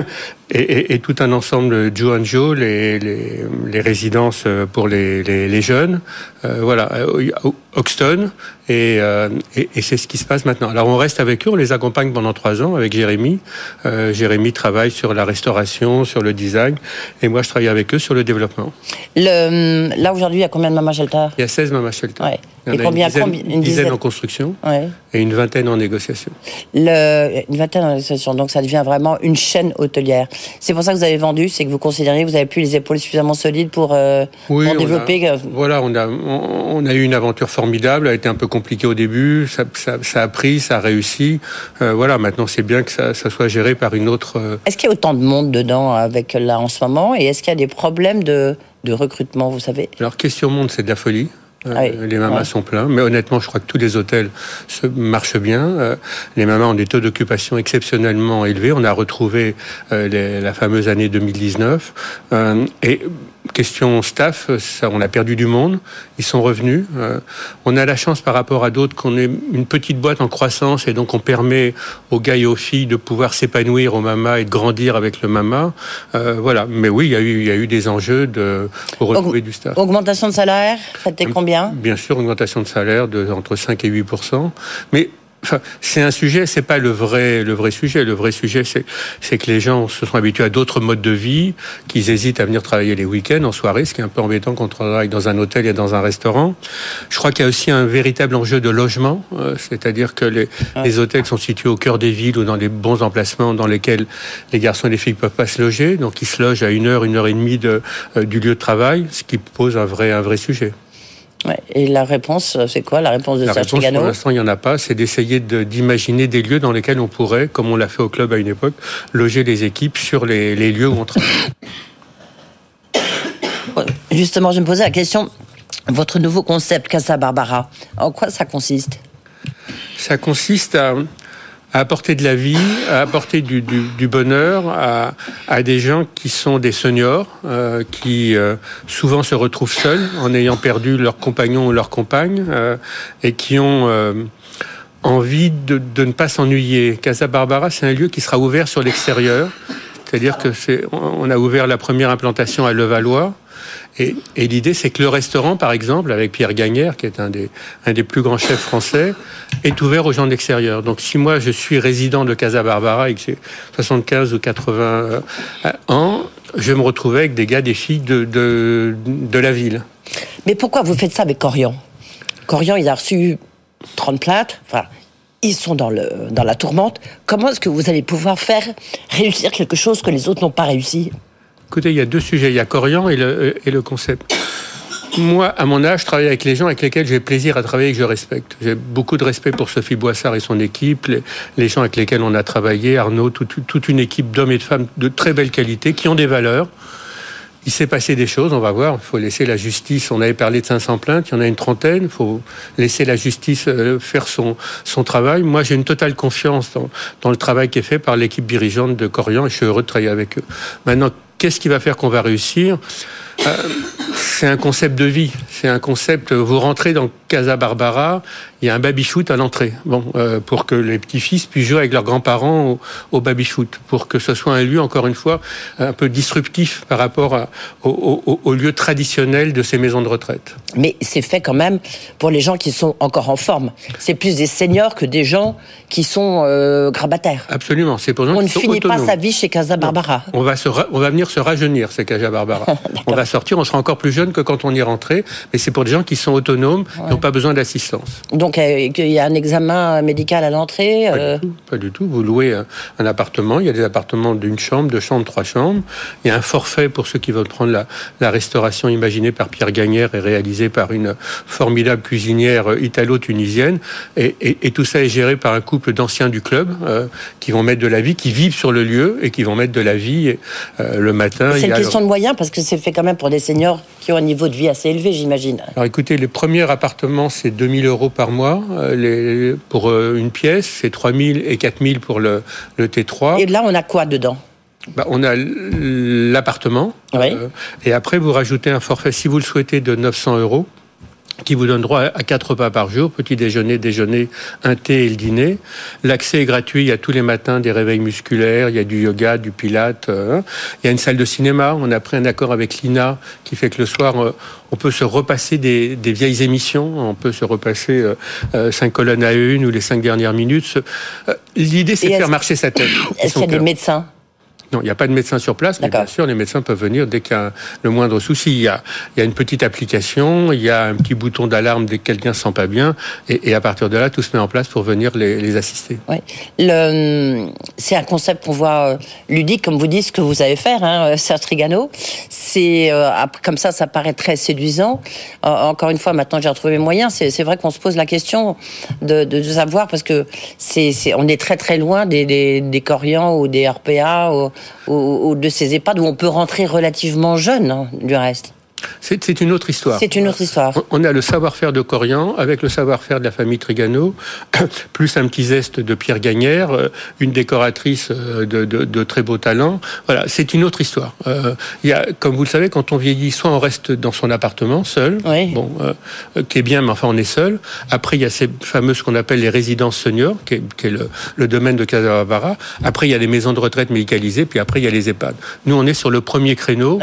Et, et, tout un ensemble de Joe les, les, les, résidences pour les, les jeunes, euh, voilà, Hoxton, et, euh, et, et c'est ce qui se passe maintenant. Alors on reste avec eux, on les accompagne pendant trois ans avec Jérémy. Euh, Jérémy travaille sur la restauration, sur le design, et moi je travaille avec eux sur le développement. Le, là aujourd'hui, il y a combien de Mama Shelter? Il y a 16 Mama Shelter. Ouais. Il y en a combien, une dizaine, combien, une dizaine en construction ouais. et une vingtaine en négociation. Le, une vingtaine en négociation, donc ça devient vraiment une chaîne hôtelière. C'est pour ça que vous avez vendu, c'est que vous considérez que vous avez plus les épaules suffisamment solides pour, euh, oui, pour on développer. A, voilà, on a, on, on, a eu une aventure formidable, elle a été un peu compliquée au début, ça, ça, ça a pris, ça a réussi. Euh, voilà, maintenant c'est bien que ça, ça, soit géré par une autre. Euh... Est-ce qu'il y a autant de monde dedans avec là en ce moment? Et est-ce qu'il y a des problèmes de, de recrutement, vous savez? Alors, question monde, c'est de la folie. Ah oui. Euh, les mamas Ouais. sont pleins, mais honnêtement, je crois que tous les hôtels se marchent bien. Euh, les mamas ont des taux d'occupation exceptionnellement élevés. On a retrouvé euh, les- la fameuse année 2019. Euh, et question staff, ça, on a perdu du monde. Ils sont revenus. Euh, on a la chance par rapport à d'autres qu'on est une petite boîte en croissance et donc on permet aux gars et aux filles de pouvoir s'épanouir au mama et de grandir avec le mama. Euh, voilà. Mais oui, il y a eu, il y a eu des enjeux de pour retrouver du staff. Augmentation de salaire, ça combien? Bien sûr, augmentation de salaire de entre 5 et 8 mais c'est un sujet, c'est pas le vrai, le vrai sujet. Le vrai sujet, c'est, c'est que les gens se sont habitués à d'autres modes de vie, qu'ils hésitent à venir travailler les week-ends, en soirée, ce qui est un peu embêtant quand on travaille dans un hôtel et dans un restaurant. Je crois qu'il y a aussi un véritable enjeu de logement, euh, c'est-à-dire que les, les hôtels sont situés au cœur des villes ou dans les bons emplacements dans lesquels les garçons et les filles peuvent pas se loger, donc ils se logent à une heure, une heure et demie de, euh, du lieu de travail, ce qui pose un vrai, un vrai sujet. Ouais. Et la réponse, c'est quoi La réponse de La Serge réponse, pour l'instant, il n'y en a pas. C'est d'essayer de- d'imaginer des lieux dans lesquels on pourrait, comme on l'a fait au club à une époque, loger les équipes sur les, les lieux où on travaille. Justement, je me posais la question, votre nouveau concept Casa Barbara, en quoi ça consiste? Ça consiste à, à apporter de la vie, à apporter du, du- du bonheur à, à des gens qui sont des seniors, euh, qui euh, souvent se retrouvent seuls en ayant perdu leur compagnon ou leur compagne, euh, et qui ont euh, envie de, de ne pas s'ennuyer. Casa Barbara, c'est un lieu qui sera ouvert sur l'extérieur. C'est-à-dire que c'est, on a ouvert la première implantation à Levallois. Et, l'idée, c'est que le restaurant, par exemple, avec Pierre Gagnère, qui est un des, un des plus grands chefs français, est ouvert aux gens de l'extérieur. Donc, si moi, je suis résident de Casa Barbara et que j'ai 75 ou 80 euh, ans, je me retrouver avec des gars, des filles de, de, la ville. Mais pourquoi vous faites ça avec Corian? Corian, il a reçu 30 plaintes, enfin, ils sont dans, le, dans la tourmente. Comment est-ce que vous allez pouvoir faire réussir quelque chose que les autres n'ont pas réussi? Écoutez, il y a deux sujets. Il y a Corian et le, et le concept. Moi, à mon âge, je travaille avec les gens avec lesquels j'ai plaisir à travailler et que je respecte. J'ai beaucoup de respect pour Sophie Boissard et son équipe, les, gens avec lesquels on a travaillé, Arnaud, toute, une équipe d'hommes et de femmes de très belle qualité, qui ont des valeurs. Il s'est passé des choses, on va voir. Il faut laisser la justice. On avait parlé de 500 plaintes, il y en a une trentaine. Il faut laisser la justice euh, faire son, son travail. Moi, j'ai une totale confiance dans, dans le travail qui est fait par l'équipe dirigeante de Corian et je suis heureux de travailler avec eux. Maintenant, qu'est-ce qui va faire qu'on va réussir? Euh, C'est un concept de vie. C'est un concept. Vous rentrez dans Casa Barbara, il y a un baby-shoot à l'entrée. Bon, euh, pour que les petits-fils puissent jouer avec leurs grands-parents au, baby-shoot, pour que ce soit un lieu, encore une fois, un peu disruptif par rapport au, lieu traditionnel de ces maisons de retraite. Mais c'est fait quand même pour les gens qui sont encore en forme. C'est plus des seniors que des gens qui sont euh, grabataires. Absolument, c'est pour On ne finit pas sa vie chez Casa Barbara. On va, se on va venir se rajeunir, c'est Casa Barbara. on va sortir, on sera encore plus jeune que quand on y est rentré, mais c'est pour des gens qui sont autonomes, n'ont pas besoin d'assistance. Donc euh, il y a un examen médical à l'entrée euh pas, du tout. Vous louez un, appartement, il y a des appartements d'une chambre, deux chambres, trois chambres. Il y a un forfait pour ceux qui veulent prendre la, restauration imaginée par Pierre Gagnère et réalisée par une formidable cuisinière italo-tunisienne. Et, tout ça est géré par un couple d'anciens du club euh, qui vont mettre de la vie, qui vivent sur le lieu et qui vont mettre de la vie le matin. C'est une question de moyens parce que c'est fait quand même pour des seniors qui ont un niveau de vie assez élevé, j'imagine. Alors écoutez, les premiers appartements, c'est 2000 euros par mois. Euh, les, pour euh, une pièce, c'est 3000 et 4000 pour le, le T3. Et là, on a quoi dedans? Bah, on a l'appartement. Euh, et après, vous rajoutez un forfait, si vous le souhaitez, de 900 euros qui vous donne droit à quatre repas par jour, petit déjeuner, déjeuner, un thé et le dîner. L'accès est gratuit, il y a tous les matins des réveils musculaires, il y a du yoga, du pilate, euh, il y a une salle de cinéma, on a pris un accord avec l'INA qui fait que le soir, euh, on peut se repasser des, vieilles émissions, on peut se repasser euh, cinq colonnes à une ou les cinq dernières minutes. L'idée, c'est de faire marcher sa tête. Est-ce qu'il y a des médecins non, il n'y a pas de médecin sur place, mais bien sûr, les médecins peuvent venir dès qu'il y a le moindre souci. Il y a, il y a une petite application, il y a un petit bouton d'alarme dès que quelqu'un se sent pas bien, et, à partir de là, tout se met en place pour venir les, assister. Oui. C'est un concept qu'on voit euh, ludique, comme vous dites, ce que vous savez faire, hein, euh, Serge Trigano. C'est euh, comme ça, ça paraît très séduisant. encore une fois, maintenant j'ai retrouvé mes moyens. C'est vrai qu'on se pose la question de, de, savoir parce que c'est on est très très loin des, des, des Corians ou des RPA. Ou, ou, de ces EHPAD où on peut rentrer relativement jeune, hein, du reste. C'est une autre histoire. C'est une autre histoire. On a le savoir-faire de Corian avec le savoir-faire de la famille Trigano, plus un petit zeste de Pierre Gagnère, euh, une décoratrice euh, de, très beau talent. Voilà, c'est une autre histoire. Euh, il y a, comme vous le savez, quand on vieillit, soit on reste dans son appartement seul, bon, qui est bien, mais enfin on est seul. Après, il y a ces fameuses qu'on appelle les résidences seniors, qui est, le, domaine de Casabara. Après, il y a les maisons de retraite médicalisées, puis après, il y a les EHPAD. Nous, on est sur le premier créneau,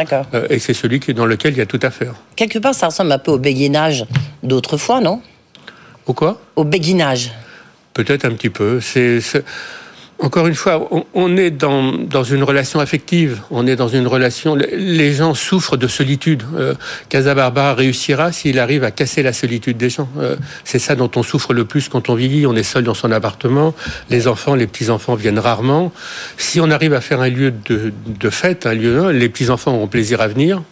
et c'est celui dans lequel il y a tout à faire. Quelque part, ça ressemble un peu au béguinage d'autrefois, non? Au quoi? Au béguinage. Peut-être un petit peu. C'est encore une fois, on, est dans, dans, une relation affective, on est dans une relation. Les gens souffrent de solitude. Euh, Casabarba réussira s'il arrive à casser la solitude des gens. Euh, c'est ça dont on souffre le plus quand on vieillit. On est seul dans son appartement. Les enfants, les petits enfants viennent rarement. Si on arrive à faire un lieu de, de fête, un lieu, les petits enfants auront plaisir à venir.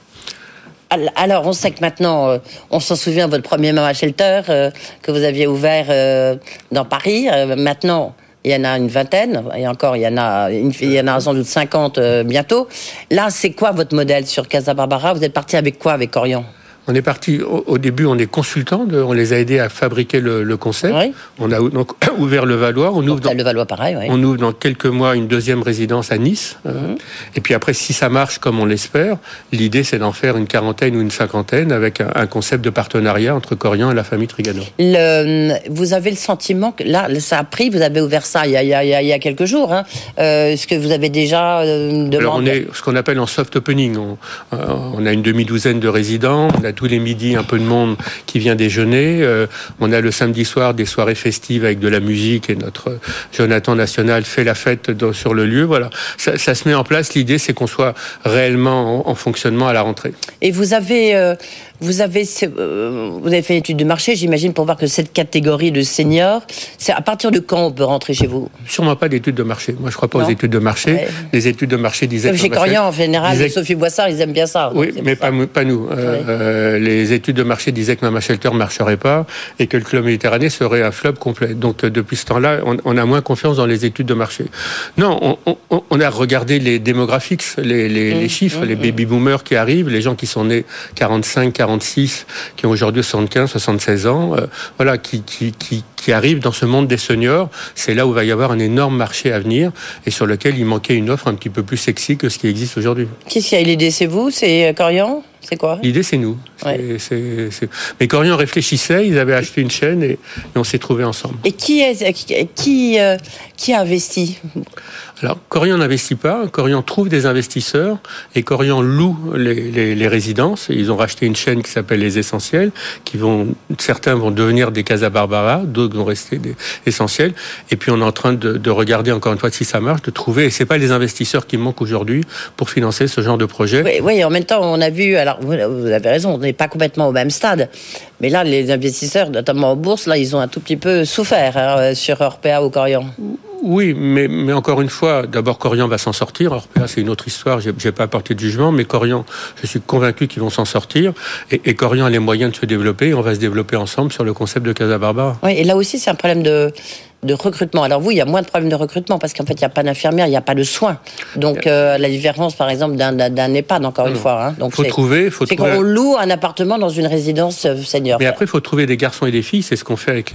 Alors, on sait que maintenant, euh, on s'en souvient, votre premier Mama Shelter euh, que vous aviez ouvert euh, dans Paris. maintenant, il y en a une vingtaine, et encore, il y en a, il y en a sans doute 50 bientôt. Là, c'est quoi votre modèle sur Casa Barbara? Vous êtes parti avec quoi, avec Orion? On est parti, au, début, on est consultant, on les a aidés à fabriquer le, concept. On a donc ouvert le Valois. On ouvre, dans, le Valois, pareil, on ouvre dans quelques mois une deuxième résidence à Nice. Euh, mhm. et puis après, si ça marche comme on l'espère, l'idée c'est d'en faire une quarantaine ou une cinquantaine avec un, concept de partenariat entre Corian et la famille Trigano. vous avez le sentiment que là, ça a pris, vous avez ouvert ça il y a, il y a, quelques jours. Hein. Euh, est-ce que vous avez déjà euh, demandé Alors on est ce qu'on appelle en soft opening. On, on a une demi-douzaine de résidents. On a tous les midis un peu de monde qui vient déjeuner. Euh, on a le samedi soir des soirées festives avec de la musique et notre Jonathan National fait la fête sur le lieu. Voilà, ça, se met en place. L'idée, c'est qu'on soit réellement en, fonctionnement à la rentrée. Et vous avez euh, vous avez, euh, vous avez fait une étude de marché, j'imagine, pour voir que cette catégorie de seniors, c'est à partir de quand on peut rentrer chez vous? Sûrement pas d'études de marché. Moi, je crois pas aux études de marché. Les études de marché disaient. Comme chez Corian, en général, Sophie Boissard, ils aiment bien ça. Oui, mais pas, pas, nous. Euh, euh, les études de marché disaient que Mama Shelter ne marcherait pas et que le club méditerranéen serait un flop complet. Donc, depuis ce temps-là, on, a moins confiance dans les études de marché. Non, on, a regardé les démographiques, les, les, mmh, chiffres, mmh, les mmh. baby boomers qui arrivent, les gens qui sont nés 45, 40 46 qui ont aujourd'hui 75, 76 ans, euh, voilà, qui, qui, qui, qui, arrivent dans ce monde des seniors. C'est là où va y avoir un énorme marché à venir et sur lequel il manquait une offre un petit peu plus sexy que ce qui existe aujourd'hui. Qui qui a l'idée C'est vous? C'est Corian? C'est quoi? L'idée, c'est nous. Mais Corian réfléchissait, ils avaient acheté une chaîne et, on s'est trouvés ensemble. Et qui, est, qui, euh, qui a investi? Alors, Corian n'investit pas, Corian trouve des investisseurs et Corian loue les, résidences. Ils ont racheté une chaîne qui s'appelle Les Essentiels, qui vont, certains vont devenir des Casa Barbara, d'autres vont rester des essentiels. Et puis, on est en train de, de regarder encore une fois si ça marche, de trouver, et c'est pas les investisseurs qui manquent aujourd'hui pour financer ce genre de projet. Oui, en même temps, on a vu, alors vous avez raison, on n'est pas complètement au même stade. Mais là, les investisseurs, notamment en bourse, là, ils ont un tout petit peu souffert hein, sur Orpea ou Corian. Oui, mais, mais encore une fois, d'abord Corian va s'en sortir. Orpea, c'est une autre histoire. J'ai, n'ai pas apporté de jugement, mais Corian, je suis convaincu qu'ils vont s'en sortir. Et, et, Corian a les moyens de se développer. Et on va se développer ensemble sur le concept de Casa Barbara. Oui, et là aussi, c'est un problème de de recrutement. Alors vous, il y a moins de problèmes de recrutement parce qu'en fait, il n'y a pas d'infirmière, il n'y a pas de soins. Donc euh, la différence, par exemple, d'un EHPAD, encore une fois. Hein. Donc faut trouver, faut c'est qu'on loue un appartement dans une résidence euh, senior. Mais après, il faut trouver des garçons et des filles. C'est ce qu'on fait avec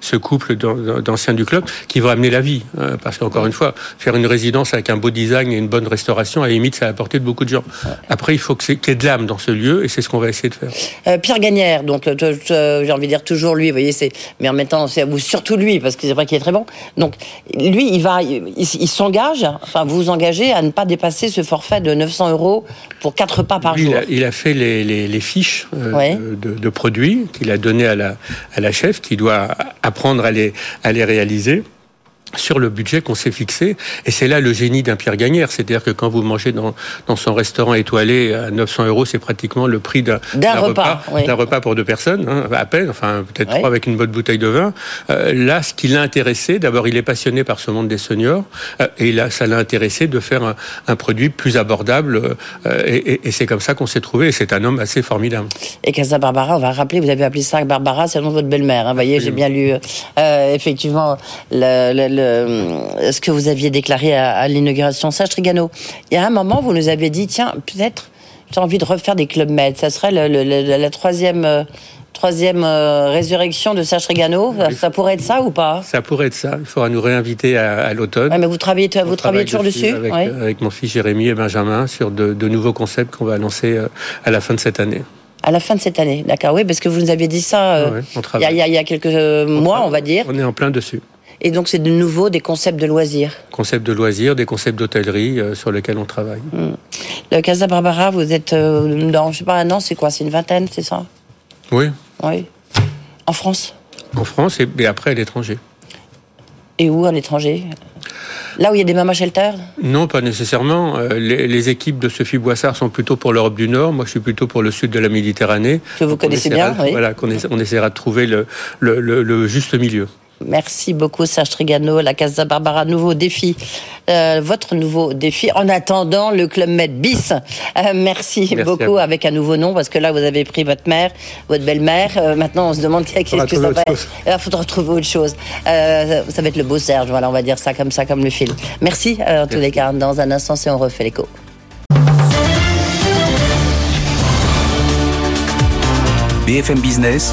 ce couple d'anciens du club qui vont amener la vie. Parce qu'encore une fois, faire une résidence avec un beau design et une bonne restauration, à la limite, ça a apporté de beaucoup de gens. Après, il faut qu'il y ait de l'âme dans ce lieu et c'est ce qu'on va essayer de faire. Euh, Pierre Gagnère, donc j'ai envie de dire toujours lui, vous voyez, c'est mais en même temps, c'est surtout lui parce que c'est vrai qu'il est très bon. Donc, lui, il va, il, s'engage, enfin, vous vous engagez à ne pas dépasser ce forfait de 900 euros pour quatre repas par jour. Il a, fait les, fiches euh, de, produits qu'il a donné à la, à la chef, qui doit apprendre à les, à les réaliser sur le budget qu'on s'est fixé. Et c'est là le génie d'un Pierre Gagnère. C'est-à-dire que quand vous mangez dans, dans son restaurant étoilé à 900 euros, c'est pratiquement le prix d'un repas, d'un repas pour deux personnes, hein, à peine, enfin peut-être trois avec une bonne bouteille de vin. Euh, là, ce qui l'a intéressé, d'abord, il est passionné par ce monde des seniors, euh, et là, ça l'a intéressé de faire un, un produit plus abordable. Euh, et, et c'est comme ça qu'on s'est trouvé. Et c'est un homme assez formidable. Et Casa Barbara, on va rappeler, vous avez appelé ça Barbara, c'est le nom de votre belle-mère. Hein, vous voyez, j'ai bien lu effectivement le ce que vous aviez déclaré à, l'inauguration. Sage Trigano, il y a un moment, vous nous avez dit, tiens, peut-être j'ai envie de refaire des clubs med. Ça serait la troisième euh, troisième euh, résurrection de Sage Trigano. Ça, pourrait être ça ou pas? Ça pourrait être ça. Il faudra nous réinviter à, l'automne. mais vous travaillez, vous travaillez toujours dessus, avec, mon fils Jérémy et Benjamin sur de, nouveaux concepts qu'on va lancer euh, à la fin de cette année. À la fin de cette année, d'accord. Oui, parce que vous nous aviez dit ça il y, y, a quelques mois, on va dire. On est en plein dessus. Et donc, c'est de nouveau des concepts de loisirs. Concepts de loisirs, des concepts d'hôtellerie euh, sur lesquels on travaille. Hmm. Le Casa Barbara, vous êtes euh, dans, je sais pas, un an, c'est quoi? C'est une vingtaine, c'est ça? Oui. Oui. En France? En France et, après à l'étranger. Et où à l'étranger Là où il y a des mamas shelters? Non, pas nécessairement. Euh, les, équipes de Sophie Boissard sont plutôt pour l'Europe du Nord. Moi, je suis plutôt pour le sud de la Méditerranée. Que vous connaissez bien, oui. Voilà, qu'on on essaiera de trouver le, le, le juste milieu. Merci beaucoup Serge Trigano, la Casa Barbara, nouveau défi, euh, votre nouveau défi. En attendant le Club Med bis, euh, merci, beaucoup avec un nouveau nom parce que là vous avez pris votre mère, votre belle-mère. Euh, maintenant on se demande qu'est-ce que ça va être. Il faudra trouver autre chose. ça va être le beau Serge, voilà, on va dire ça comme ça, comme le film. Merci en tous les cas. Dans un instant, si on refait l'écho. BFM Business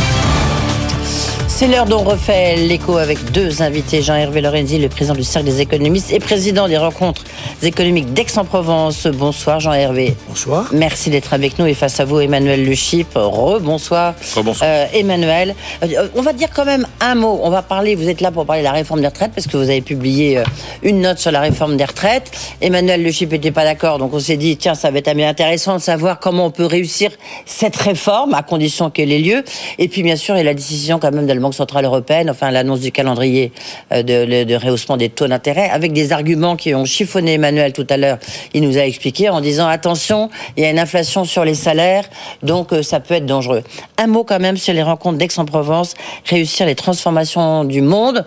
C'est l'heure dont refait l'écho avec deux invités. Jean-Hervé Lorenzi, le président du Cercle des économistes et président des rencontres économiques d'Aix-en-Provence. Bonsoir Jean-Hervé. Bonsoir. Merci d'être avec nous et face à vous Emmanuel Le Chip. Re-bonsoir. Re-bonsoir. Euh, Emmanuel. Euh, on va dire quand même un mot. On va parler, vous êtes là pour parler de la réforme des retraites parce que vous avez publié euh, une note sur la réforme des retraites. Emmanuel Le Chip n'était pas d'accord donc on s'est dit tiens ça va être intéressant de savoir comment on peut réussir cette réforme à condition qu'elle ait lieu. Et puis bien sûr il y a la décision quand même centrale européenne, enfin l'annonce du calendrier euh, de, de, rehaussement des taux d'intérêt, avec des arguments qui ont chiffonné Emmanuel tout à l'heure. Il nous a expliqué en disant attention, il y a une inflation sur les salaires, donc euh, ça peut être dangereux. Un mot quand même sur les rencontres d'Aix-en-Provence, réussir les transformations du monde.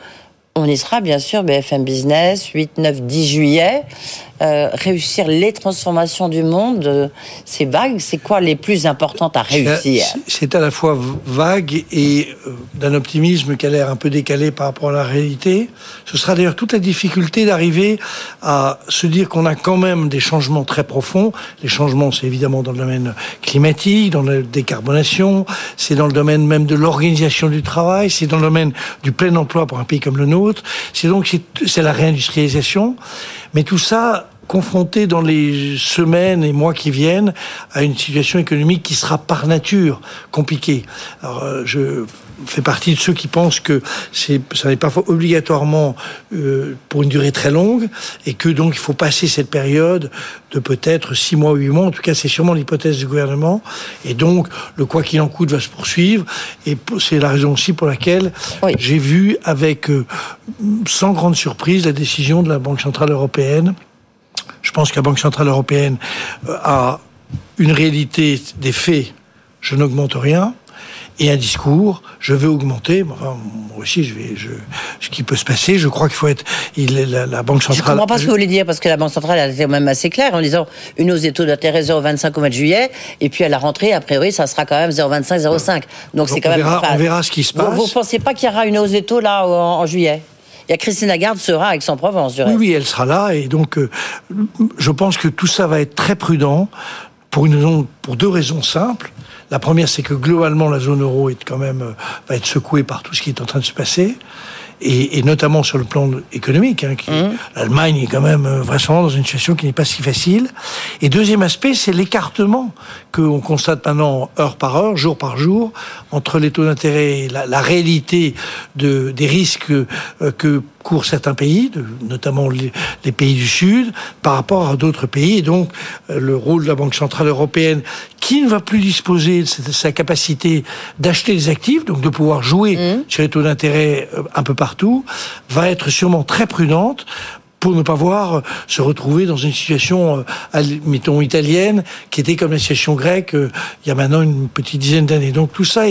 On y sera bien sûr, BFM Business, 8, 9, 10 juillet. Euh, réussir les transformations du monde, euh, c'est vague. C'est quoi les plus importantes à réussir C'est à la fois vague et euh, d'un optimisme qui a l'air un peu décalé par rapport à la réalité. Ce sera d'ailleurs toute la difficulté d'arriver à se dire qu'on a quand même des changements très profonds. Les changements, c'est évidemment dans le domaine climatique, dans la décarbonation, c'est dans le domaine même de l'organisation du travail, c'est dans le domaine du plein emploi pour un pays comme le nôtre. C'est donc c'est la réindustrialisation. Mais tout ça, confronté dans les semaines et mois qui viennent à une situation économique qui sera par nature compliquée. Alors, euh, je fais partie de ceux qui pensent que c'est, ça n'est pas obligatoirement euh, pour une durée très longue et que donc il faut passer cette période de peut-être six mois, huit mois. En tout cas, c'est sûrement l'hypothèse du gouvernement. Et donc, le quoi qu'il en coûte va se poursuivre. Et c'est la raison aussi pour laquelle j'ai vu avec, euh, sans grande surprise, la décision de la Banque Centrale Européenne pense que la Banque Centrale Européenne euh, a une réalité des faits, je n'augmente rien, et un discours, je veux augmenter. Enfin, moi aussi, je vais, je, ce qui peut se passer, je crois qu'il faut être. Il, la, la Banque centrale. Je comprends pas ce que vous voulez dire parce que la Banque centrale a été même assez claire en disant une hausse des taux d'intérêt 0,25 au mois de juillet et puis à la rentrée, a priori, ça sera quand même 0,25, 0,5. Donc c'est quand on même. Verra, on verra ce qui se passe. Vous, ne pensez pas qu'il y aura une hausse des taux là en juillet? Y a Christine Lagarde sera avec son provence du Oui, oui, elle sera là. Et donc, euh, je pense que tout ça va être très prudent pour, une pour deux raisons simples. La première, c'est que globalement, la zone euro est quand même, euh, va être secouée par tout ce qui est en train de se passer et, notamment sur le plan économique. Hein, mmh. L'Allemagne est quand même euh, vraiment dans une situation qui n'est pas si facile. Et deuxième aspect, c'est l'écartement qu'on constate maintenant heure par heure, jour par jour, entre les taux d'intérêt et la, réalité de, des risques euh, que courent certains pays, notamment les, pays du Sud, par rapport à d'autres pays. Et donc, euh, le rôle de la Banque Centrale Européenne, qui ne va plus disposer de sa capacité d'acheter des actifs, donc de pouvoir jouer mmh. sur les taux d'intérêt euh, un peu partout, va être sûrement très prudente pour ne pas voir euh, se retrouver dans une situation, euh, mettons, italienne, qui était comme la situation grecque euh, il y a maintenant une petite dizaine d'années. Donc tout ça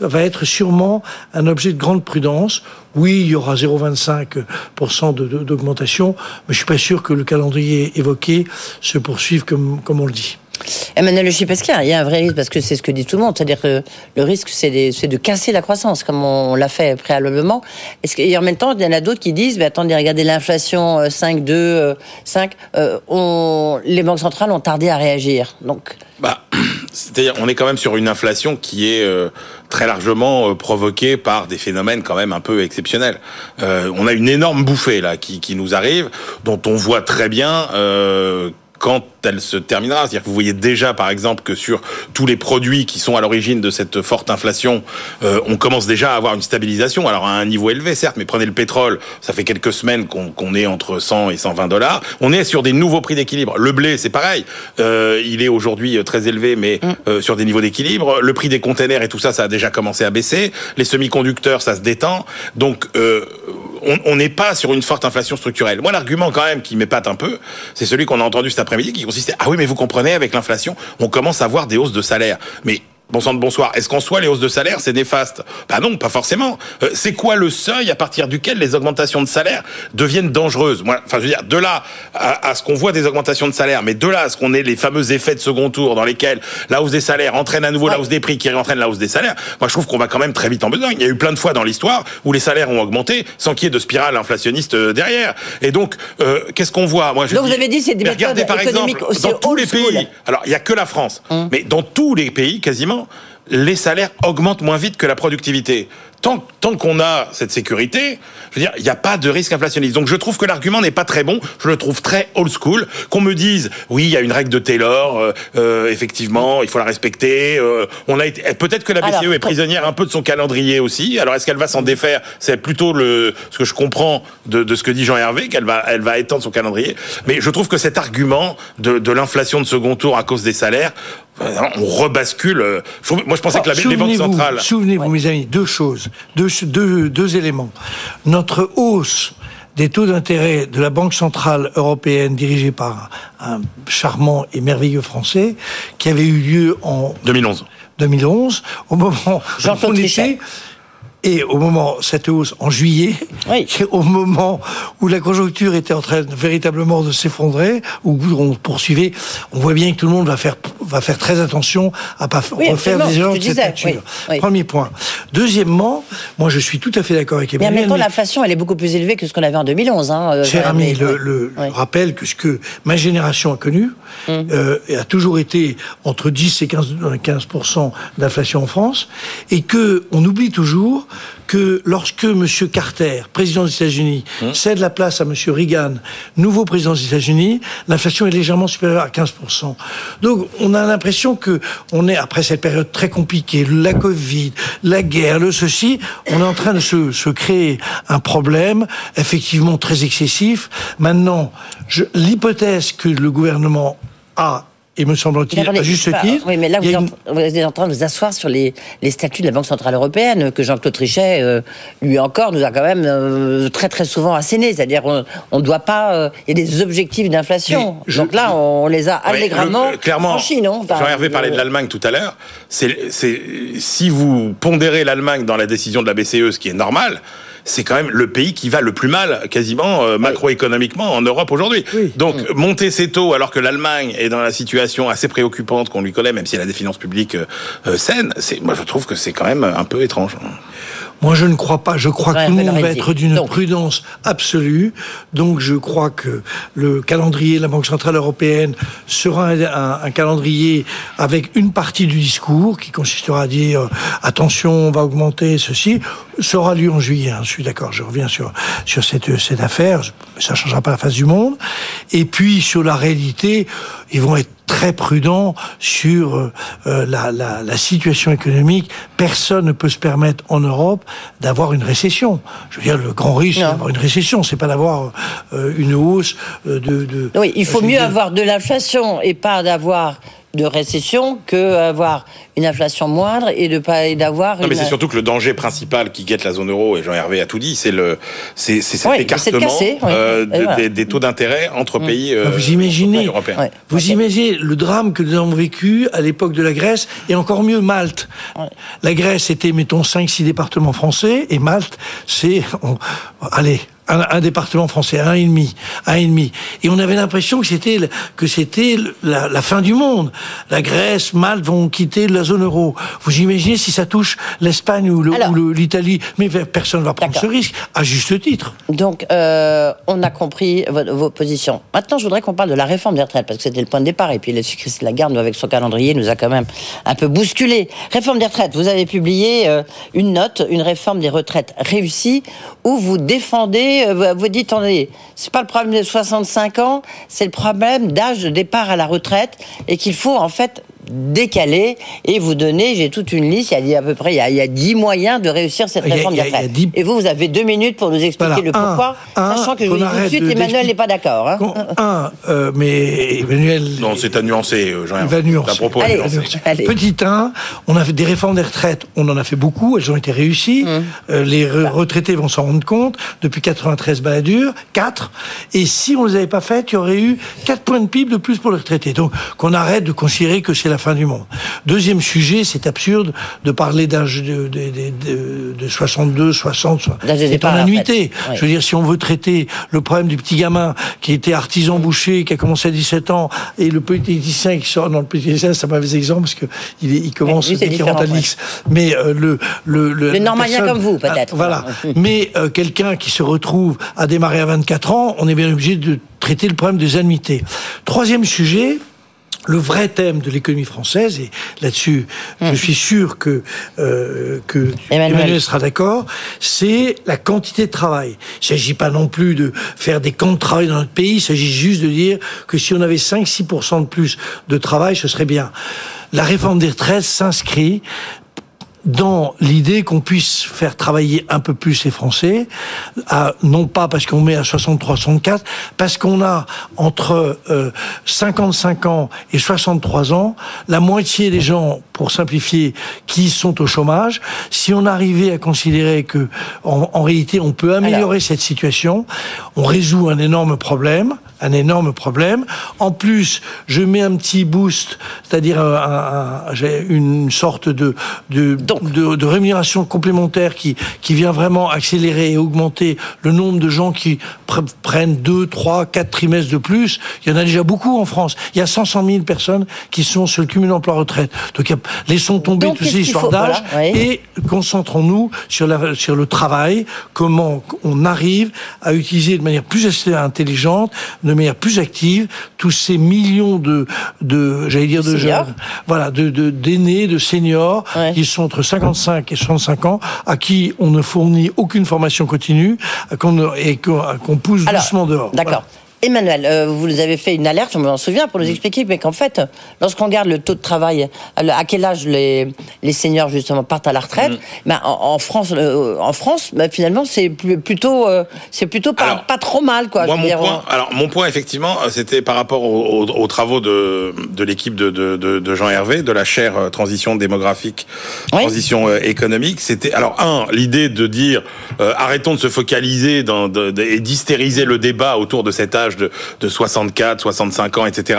va être sûrement un objet de grande prudence. Oui, il y aura 0,25% d'augmentation, mais je suis pas sûr que le calendrier évoqué se poursuive comme, comme on le dit. Emmanuel Le Chipesquier, il y a un vrai risque parce que c'est ce que dit tout le monde, c'est-à-dire que le risque c'est de, casser la croissance comme on, l'a fait préalablement. Et en même temps, il y en a d'autres qui disent, mais attendez, regardez l'inflation 5, 2, 5, les banques centrales ont tardé à réagir. Donc, bah, c'est-à-dire, on est quand même sur une inflation qui est euh, très largement euh, provoquée par des phénomènes quand même un peu exceptionnels. Euh, on a une énorme bouffée là qui nous arrive, dont on voit très bien quand elle se terminera. C'est-à-dire que vous voyez déjà, par exemple, que sur tous les produits qui sont à l'origine de cette forte inflation, euh, on commence déjà à avoir une stabilisation. Alors à un niveau élevé, certes, mais prenez le pétrole, ça fait quelques semaines qu'on est entre 100 et 120 dollars. On est sur des nouveaux prix d'équilibre. Le blé, c'est pareil. Euh, il est aujourd'hui euh, très élevé, mais mm. euh, sur des niveaux d'équilibre. Le prix des containers et tout ça, ça a déjà commencé à baisser. Les semi-conducteurs, ça se détend. Donc euh, on n'est pas sur une forte inflation structurelle. Moi, l'argument quand même qui m'épate un peu, c'est celui qu'on a entendu cet après-midi, qui ah oui, mais vous comprenez, avec l'inflation, on commence à voir des hausses de salaire. Mais Bon sang de bonsoir. Est-ce qu'en soi, les hausses de salaire, c'est néfaste? Bah non, pas forcément. Euh, c'est quoi le seuil à partir duquel les augmentations de salaire deviennent dangereuses? Moi, enfin, je veux dire, de là à, ce qu'on voit des augmentations de salaire, mais de là à ce qu'on ait les fameux effets de second tour dans lesquels la hausse des salaires entraîne à nouveau la hausse des prix qui entraîne la hausse des salaires, moi je trouve qu'on va quand même très vite en besoin. Il y a eu plein de fois dans l'histoire où les salaires ont augmenté sans qu'il y ait de spirale inflationniste euh, derrière. Et donc, euh, qu'est-ce qu'on voit? Moi, je donc vous avez dit c'est des méthodes regardez, par exemple, dans tous les pays. Alors, il y a que la France, hum. mais dans tous les pays quasiment les salaires augmentent moins vite que la productivité. Tant, tant qu'on a cette sécurité, je veux dire, il n'y a pas de risque inflationniste. Donc je trouve que l'argument n'est pas très bon. Je le trouve très old school. Qu'on me dise, oui, il y a une règle de Taylor, euh, euh effectivement, il faut la respecter. Euh, on a été, peut-être que la BCE est prisonnière un peu de son calendrier aussi. Alors est-ce qu'elle va s'en défaire? C'est plutôt le ce que je comprends de, de ce que dit Jean Hervé, qu'elle va, elle va étendre son calendrier. Mais je trouve que cet argument de, de l'inflation de second tour à cause des salaires, on rebascule. Euh, moi, je pensais que la, les banques centrales. Souvenez-vous, mes amis, deux choses, deux, deux, deux éléments. Notre hausse des taux d'intérêt de la Banque centrale européenne dirigée par un charmant et merveilleux Français qui avait eu lieu en 2011. 2011, au moment où on était et au moment, cette hausse en juillet, au moment où la conjoncture était en train véritablement de s'effondrer, où on poursuivait, on voit bien que tout le monde va faire, va faire très attention à pas refaire des erreurs de cette nature. Premier point. Deuxièmement, moi je suis tout à fait d'accord avec Emmanuel. Mais en même temps, l'inflation, elle est beaucoup plus élevée que ce qu'on avait en 2011. Hein, euh, cher ami, le, le rappelle que ce que ma génération a connu hum. euh, a toujours été entre 10 et 15, 15% d'inflation en France, et que on oublie toujours que lorsque M. Carter, président des États-Unis, hum. cède la place à M. Reagan, nouveau président des États-Unis, l'inflation est légèrement supérieure à 15%. Donc on a l'impression que on est, après cette période très compliquée, la Covid, la guerre, le ceci, on est en train de se, se créer un problème effectivement très excessif. Maintenant, l'hypothèse que le gouvernement a et me semble-t-il, à juste titre. Oui, mais là, vous, êtes en train de vous asseoir sur les, les statuts de la Banque Centrale Européenne, que Jean-Claude Trichet, euh, lui encore, nous a quand même euh, très très souvent asséné. C'est-à-dire, on ne doit pas. Euh, il y a des objectifs d'inflation. Donc là, on les a allègrement clairement, franchis, non Jean-Hervé parlait de l'Allemagne tout à l'heure. C'est si vous pondérez l'Allemagne dans la décision de la BCE, ce qui est normal c'est quand même le pays qui va le plus mal, quasiment euh, macroéconomiquement, en Europe aujourd'hui. Donc, mm. monter ses taux alors que l'Allemagne est dans la situation assez préoccupante qu'on lui connaît, même si elle a des finances publiques euh, euh, saines, moi je trouve que c'est quand même un peu étrange. Moi, je ne crois pas. Je crois que tout le monde va être d'une prudence absolue. Donc, je crois que le calendrier de la Banque Centrale Européenne sera un, calendrier avec une partie du discours qui consistera à dire attention, on va augmenter ceci, sera lu en juillet. Hein, je suis d'accord. Je reviens sur sur cette cette affaire. Ça changera pas la face du monde. Et puis sur la réalité, ils vont être très prudent sur euh, la, la, la, situation économique. Personne ne peut se permettre en Europe d'avoir une récession. Je veux dire, le grand risque d'avoir une récession, c'est pas d'avoir euh, une hausse euh, de, de. Oui, il faut mieux avoir de l'inflation et pas d'avoir de récession que avoir une inflation moindre et de pas d'avoir. Non, mais c'est surtout que le danger principal qui guette la zone euro et Jean Hervé a tout dit, c'est le c'est cet écartement euh, des, taux d'intérêt entre mm. pays euh, vous imaginez, européens. Vous imaginez le drame que nous avons vécu à l'époque de la Grèce et encore mieux Malte. La Grèce était mettons 5 6 départements français et Malte c'est allez un, département français, un et demi, un et demi. Et on avait l'impression que c'était que c'était la, fin du monde. La Grèce, Malte vont quitter la zone euro. Vous imaginez si ça touche l'Espagne ou l'Italie Mais personne ne va prendre ce risque, à juste titre. Donc, euh, on a compris vos, positions. Maintenant, je voudrais qu'on parle de la réforme des retraites, parce que c'était le point de départ. Et puis, la Christine Lagarde, avec son calendrier, nous a quand même un peu bousculé. Réforme des retraites. Vous avez publié euh, une note, une réforme des retraites réussie, où vous défendez euh, vous dites, attendez, c'est pas le problème des 65 ans, c'est le problème d'âge de départ à la retraite et qu'il faut en fait décalé et vous donnez, j'ai toute une liste, il y a à peu près, il y a, 10 moyens de réussir cette réforme des retraites. Et vous, vous avez deux minutes pour nous expliquer le pourquoi, sachant que je vous dis tout de suite, Emmanuel n'est pas d'accord. Hein. Un, euh, mais Emmanuel... Non, c'est à nuancer, euh, Jean Il va nuancer. Propos allez, Petit 1, on a fait des réformes des retraites, on en a fait beaucoup, elles ont été réussies, hum. euh, les retraités vont s'en rendre compte, depuis 93 baladures, 4, et si on ne les avait pas faites, il y aurait eu 4 points de PIB de plus pour les retraités. Donc qu'on arrête de considérer que c'est la fin du monde. Deuxième sujet, c'est absurde de parler d'âge de, de, de, 62, 60, c'est en annuité. Je veux dire, si on veut traiter le problème du petit gamin qui était artisan boucher, qui a commencé à 17 ans, et le petit lycéen qui sort, dans le petit lycéen, c'est un mauvais exemple parce que il, il commence dès qu'il rentre à l'X. Mais euh, le, le, le, le normalien comme vous, peut-être. Voilà. Mais euh, quelqu'un qui se retrouve à démarrer à 24 ans, on est bien obligé de traiter le problème des annuités. Troisième sujet, le vrai thème de l'économie française, et là-dessus, je hmm. suis sûr que, euh, que Emmanuel. sera d'accord, c'est la quantité de travail. Il ne s'agit pas non plus de faire des camps de travail dans notre pays, il s'agit juste de dire que si on avait 5-6% de plus de travail, ce serait bien. La réforme des retraites s'inscrit dans l'idée qu'on puisse faire travailler un peu plus les Français, à, non pas parce qu'on met à 63, 64, parce qu'on a entre 55 euh, ans et 63 ans, la moitié des gens, pour simplifier, qui sont au chômage. Si on arrivait à considérer que, en, réalité, on peut améliorer cette situation, on résout un énorme problème un énorme problème. En plus, je mets un petit boost, c'est-à-dire une sorte de de, de, rémunération complémentaire qui, qui vient vraiment accélérer et augmenter le nombre de gens qui prennent deux, trois, quatre trimestres de plus. Il y en a déjà beaucoup en France. Il y a 500 000 personnes qui sont sur le cumul emploi-retraite. Donc, laissons tomber toutes ces histoires d'âge et concentrons-nous sur, la, sur le travail, comment on arrive à utiliser de manière plus intelligente de manière plus active tous ces millions de, de j'allais dire de jeunes, voilà, de d'aînés, de, seniors qui sont entre 55 et 65 ans, à qui on ne fournit aucune formation continue, qu'on et qu'on pousse doucement dehors. D'accord. Emmanuel, euh, vous avez fait une alerte, je m'en souviens, pour nous expliquer, mais qu'en fait, lorsqu'on regarde le taux de travail, à quel âge les, les seniors justement partent à la retraite, mm. ben, en, France, euh, en France, ben, finalement, c'est plutôt, euh, c'est plutôt pas, pas, trop mal, quoi. Moi, mon point, alors mon point, effectivement, c'était par rapport aux, travaux de, de l'équipe de, de, de, Jean Hervé, de la chaire transition démographique, transition économique. C'était alors un, l'idée de dire arrêtons de se focaliser dans, et d'hystériser le débat autour de cet âge de, de 64, 65 ans, etc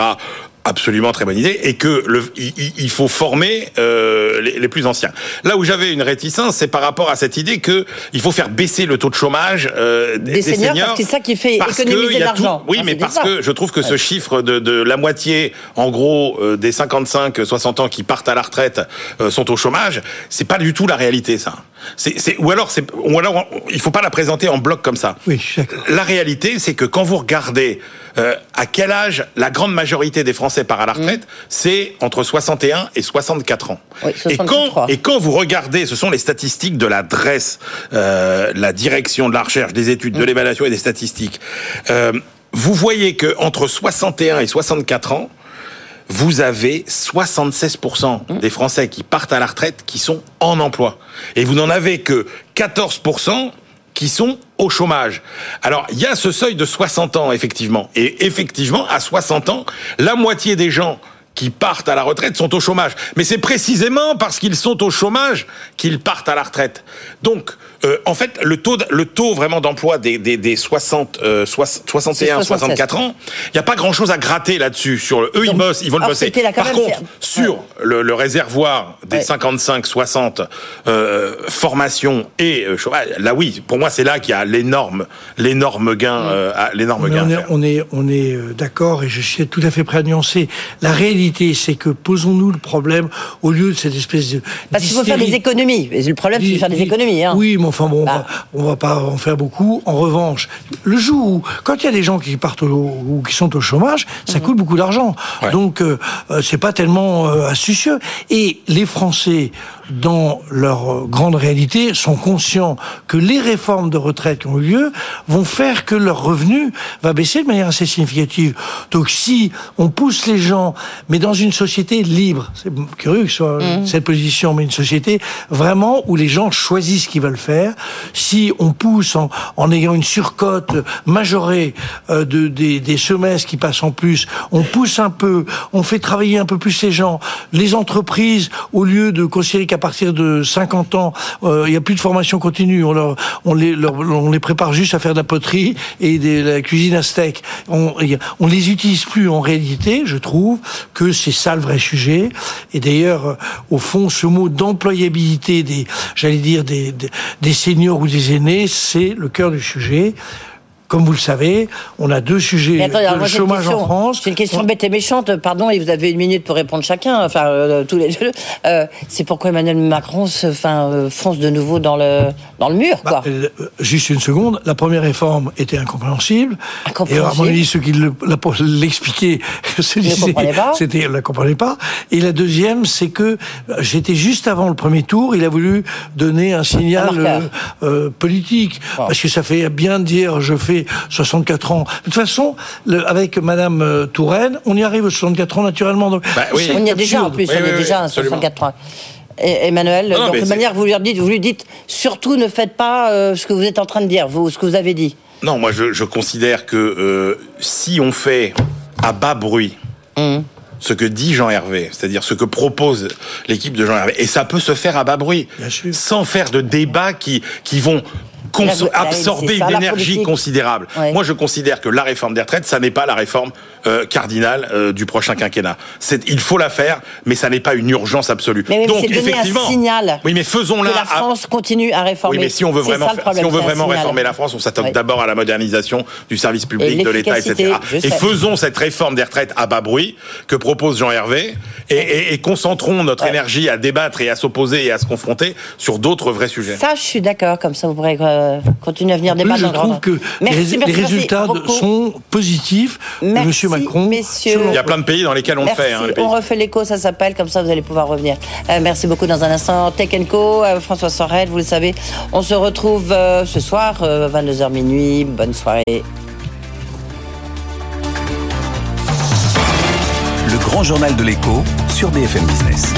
absolument très bonne idée et que le, il, faut former euh, les, plus anciens. Là où j'avais une réticence, c'est par rapport à cette idée que il faut faire baisser le taux de chômage euh, des, seniors, c'est ça qui fait économiser l'argent. Oui, mais parce que je trouve que ce chiffre de, de, la moitié, en gros, euh, des 55-60 ans qui partent à la retraite euh, sont au chômage, c'est pas du tout la réalité, ça. C'est, ou alors, c'est, ou alors, il faut pas la présenter en bloc comme ça. Oui, la réalité, c'est que quand vous regardez euh, à quel âge la grande majorité des Français part à la retraite, mmh. c'est entre 61 et 64 ans. et quand et quand vous regardez, ce sont les statistiques de la DRES, euh, la direction de la recherche, des études, de mmh. l'évaluation et des statistiques. Euh, vous voyez que entre 61 et 64 ans, vous avez 76% mmh. des Français qui partent à la retraite qui sont en emploi. Et vous n'en avez que 14% qui sont au chômage. Alors, il y a ce seuil de 60 ans, effectivement. Et effectivement, à 60 ans, la moitié des gens qui partent à la retraite sont au chômage. Mais c'est précisément parce qu'ils sont au chômage qu'ils partent à la retraite. Donc, euh, en fait, le taux, le taux vraiment d'emploi des, des, des 60, euh, 61, 64 ans, il n'y a pas grand-chose à gratter là-dessus. Sur eux, ils bossent, ils vont le bosser. Par contre, sur le, le, réservoir des 55, 60 euh, formation et euh, chômage, là oui, pour moi, c'est là qu'il y a l'énorme, l'énorme gain, euh, l'énorme gain. On est, on est, euh, d'accord et je suis tout à fait prêt à nuancer. La réalité, c'est que posons-nous le problème au lieu de cette espèce de parce qu'il faut faire des économies. Le problème, c'est de faire des économies. Hein. Oui, enfin bon, bah. on, va, pas en faire beaucoup. En revanche, le jour où, quand il y a des gens qui partent ou qui sont au chômage, ça mhm. coûte beaucoup d'argent. Donc, euh, euh, c'est pas tellement euh, astucieux. Et les Français dans leur grande réalité, sont conscients que les réformes de retraite qui ont eu lieu vont faire que leur revenu va baisser de manière assez significative. Donc si on pousse les gens, mais dans une société libre, c'est curieux que ce soit mmh. cette position, mais une société vraiment où les gens choisissent ce qu'ils veulent faire, si on pousse en, en ayant une surcote majorée euh, de, des, des semestres qui passent en plus, on pousse un peu, on fait travailler un peu plus ces gens, les entreprises, au lieu de considérer qu'à partir de 50 ans, euh, il n'y a plus de formation continue. On, les, prépare juste à faire de la poterie et de la cuisine à steak. On, on les utilise plus en réalité. Je trouve que c'est ça le vrai sujet. Et d'ailleurs, euh, au fond, ce mot d'employabilité des, j'allais dire des, des, des seniors ou des aînés, c'est le cœur du sujet. Comme vous le savez, on a deux sujets de chômage en France. C'est une question bête et méchante, pardon, et vous avez une minute pour répondre chacun, enfin euh, tous les deux. Euh, c'est pourquoi Emmanuel Macron se, enfin, euh, fonce de nouveau dans le dans le mur, quoi. Bah, juste une seconde. La première réforme était incompréhensible. Et à mon avis, ceux qui l'expliquaient, c'était la comprenait pas. Et la deuxième, c'est que j'étais juste avant le premier tour. Il a voulu donner un signal politique parce que ça fait bien dire je fais 64 ans. De toute façon, avec Madame euh, Touraine, on y arrive aux 64 ans naturellement. Donc, bah On y est déjà en plus, on est déjà à 64 ans. Emmanuel, de manière, vous lui dites, vous lui dites, surtout ne faites pas euh, ce que vous êtes en train de dire, vous, ce que vous avez dit. Non, moi je, considère que euh, si on fait à bas bruit hum. ce que dit Jean Hervé, c'est-à-dire ce que propose l'équipe de Jean Hervé, et ça peut se faire à bas bruit, sans faire de débats qui, qui vont absorber une énergie considérable. Moi, je considère que la réforme des retraites, ça n'est pas la réforme euh, cardinale euh, du prochain quinquennat. Il faut la faire, mais ça n'est pas une urgence absolue. Mais Donc, effectivement, un signal. Oui, mais faisons-la. La France continue à réformer. Oui, mais si on veut vraiment, si on veut vraiment réformer la France, on s'attaque d'abord à la modernisation du service public, de l'État, etc. Et faisons cette réforme des retraites à bas bruit que propose Jean Hervé, et, concentrons notre énergie à débattre et à s'opposer et à se confronter sur d'autres vrais sujets. Ça, je suis d'accord. Comme ça, vous pourrez euh, continuer à venir débattre je dans le trouve que merci, les, résultats sont positifs merci, Monsieur Macron. Messieurs. Il y a plein de pays dans lesquels on le fait. Hein, on refait l'écho, ça s'appelle, comme ça vous allez pouvoir revenir. Euh, merci beaucoup dans un instant. Tech Co, euh, François Sorel, vous le savez. On se retrouve ce soir, 22h minuit. Bonne soirée. Le grand journal de l'écho sur BFM Business.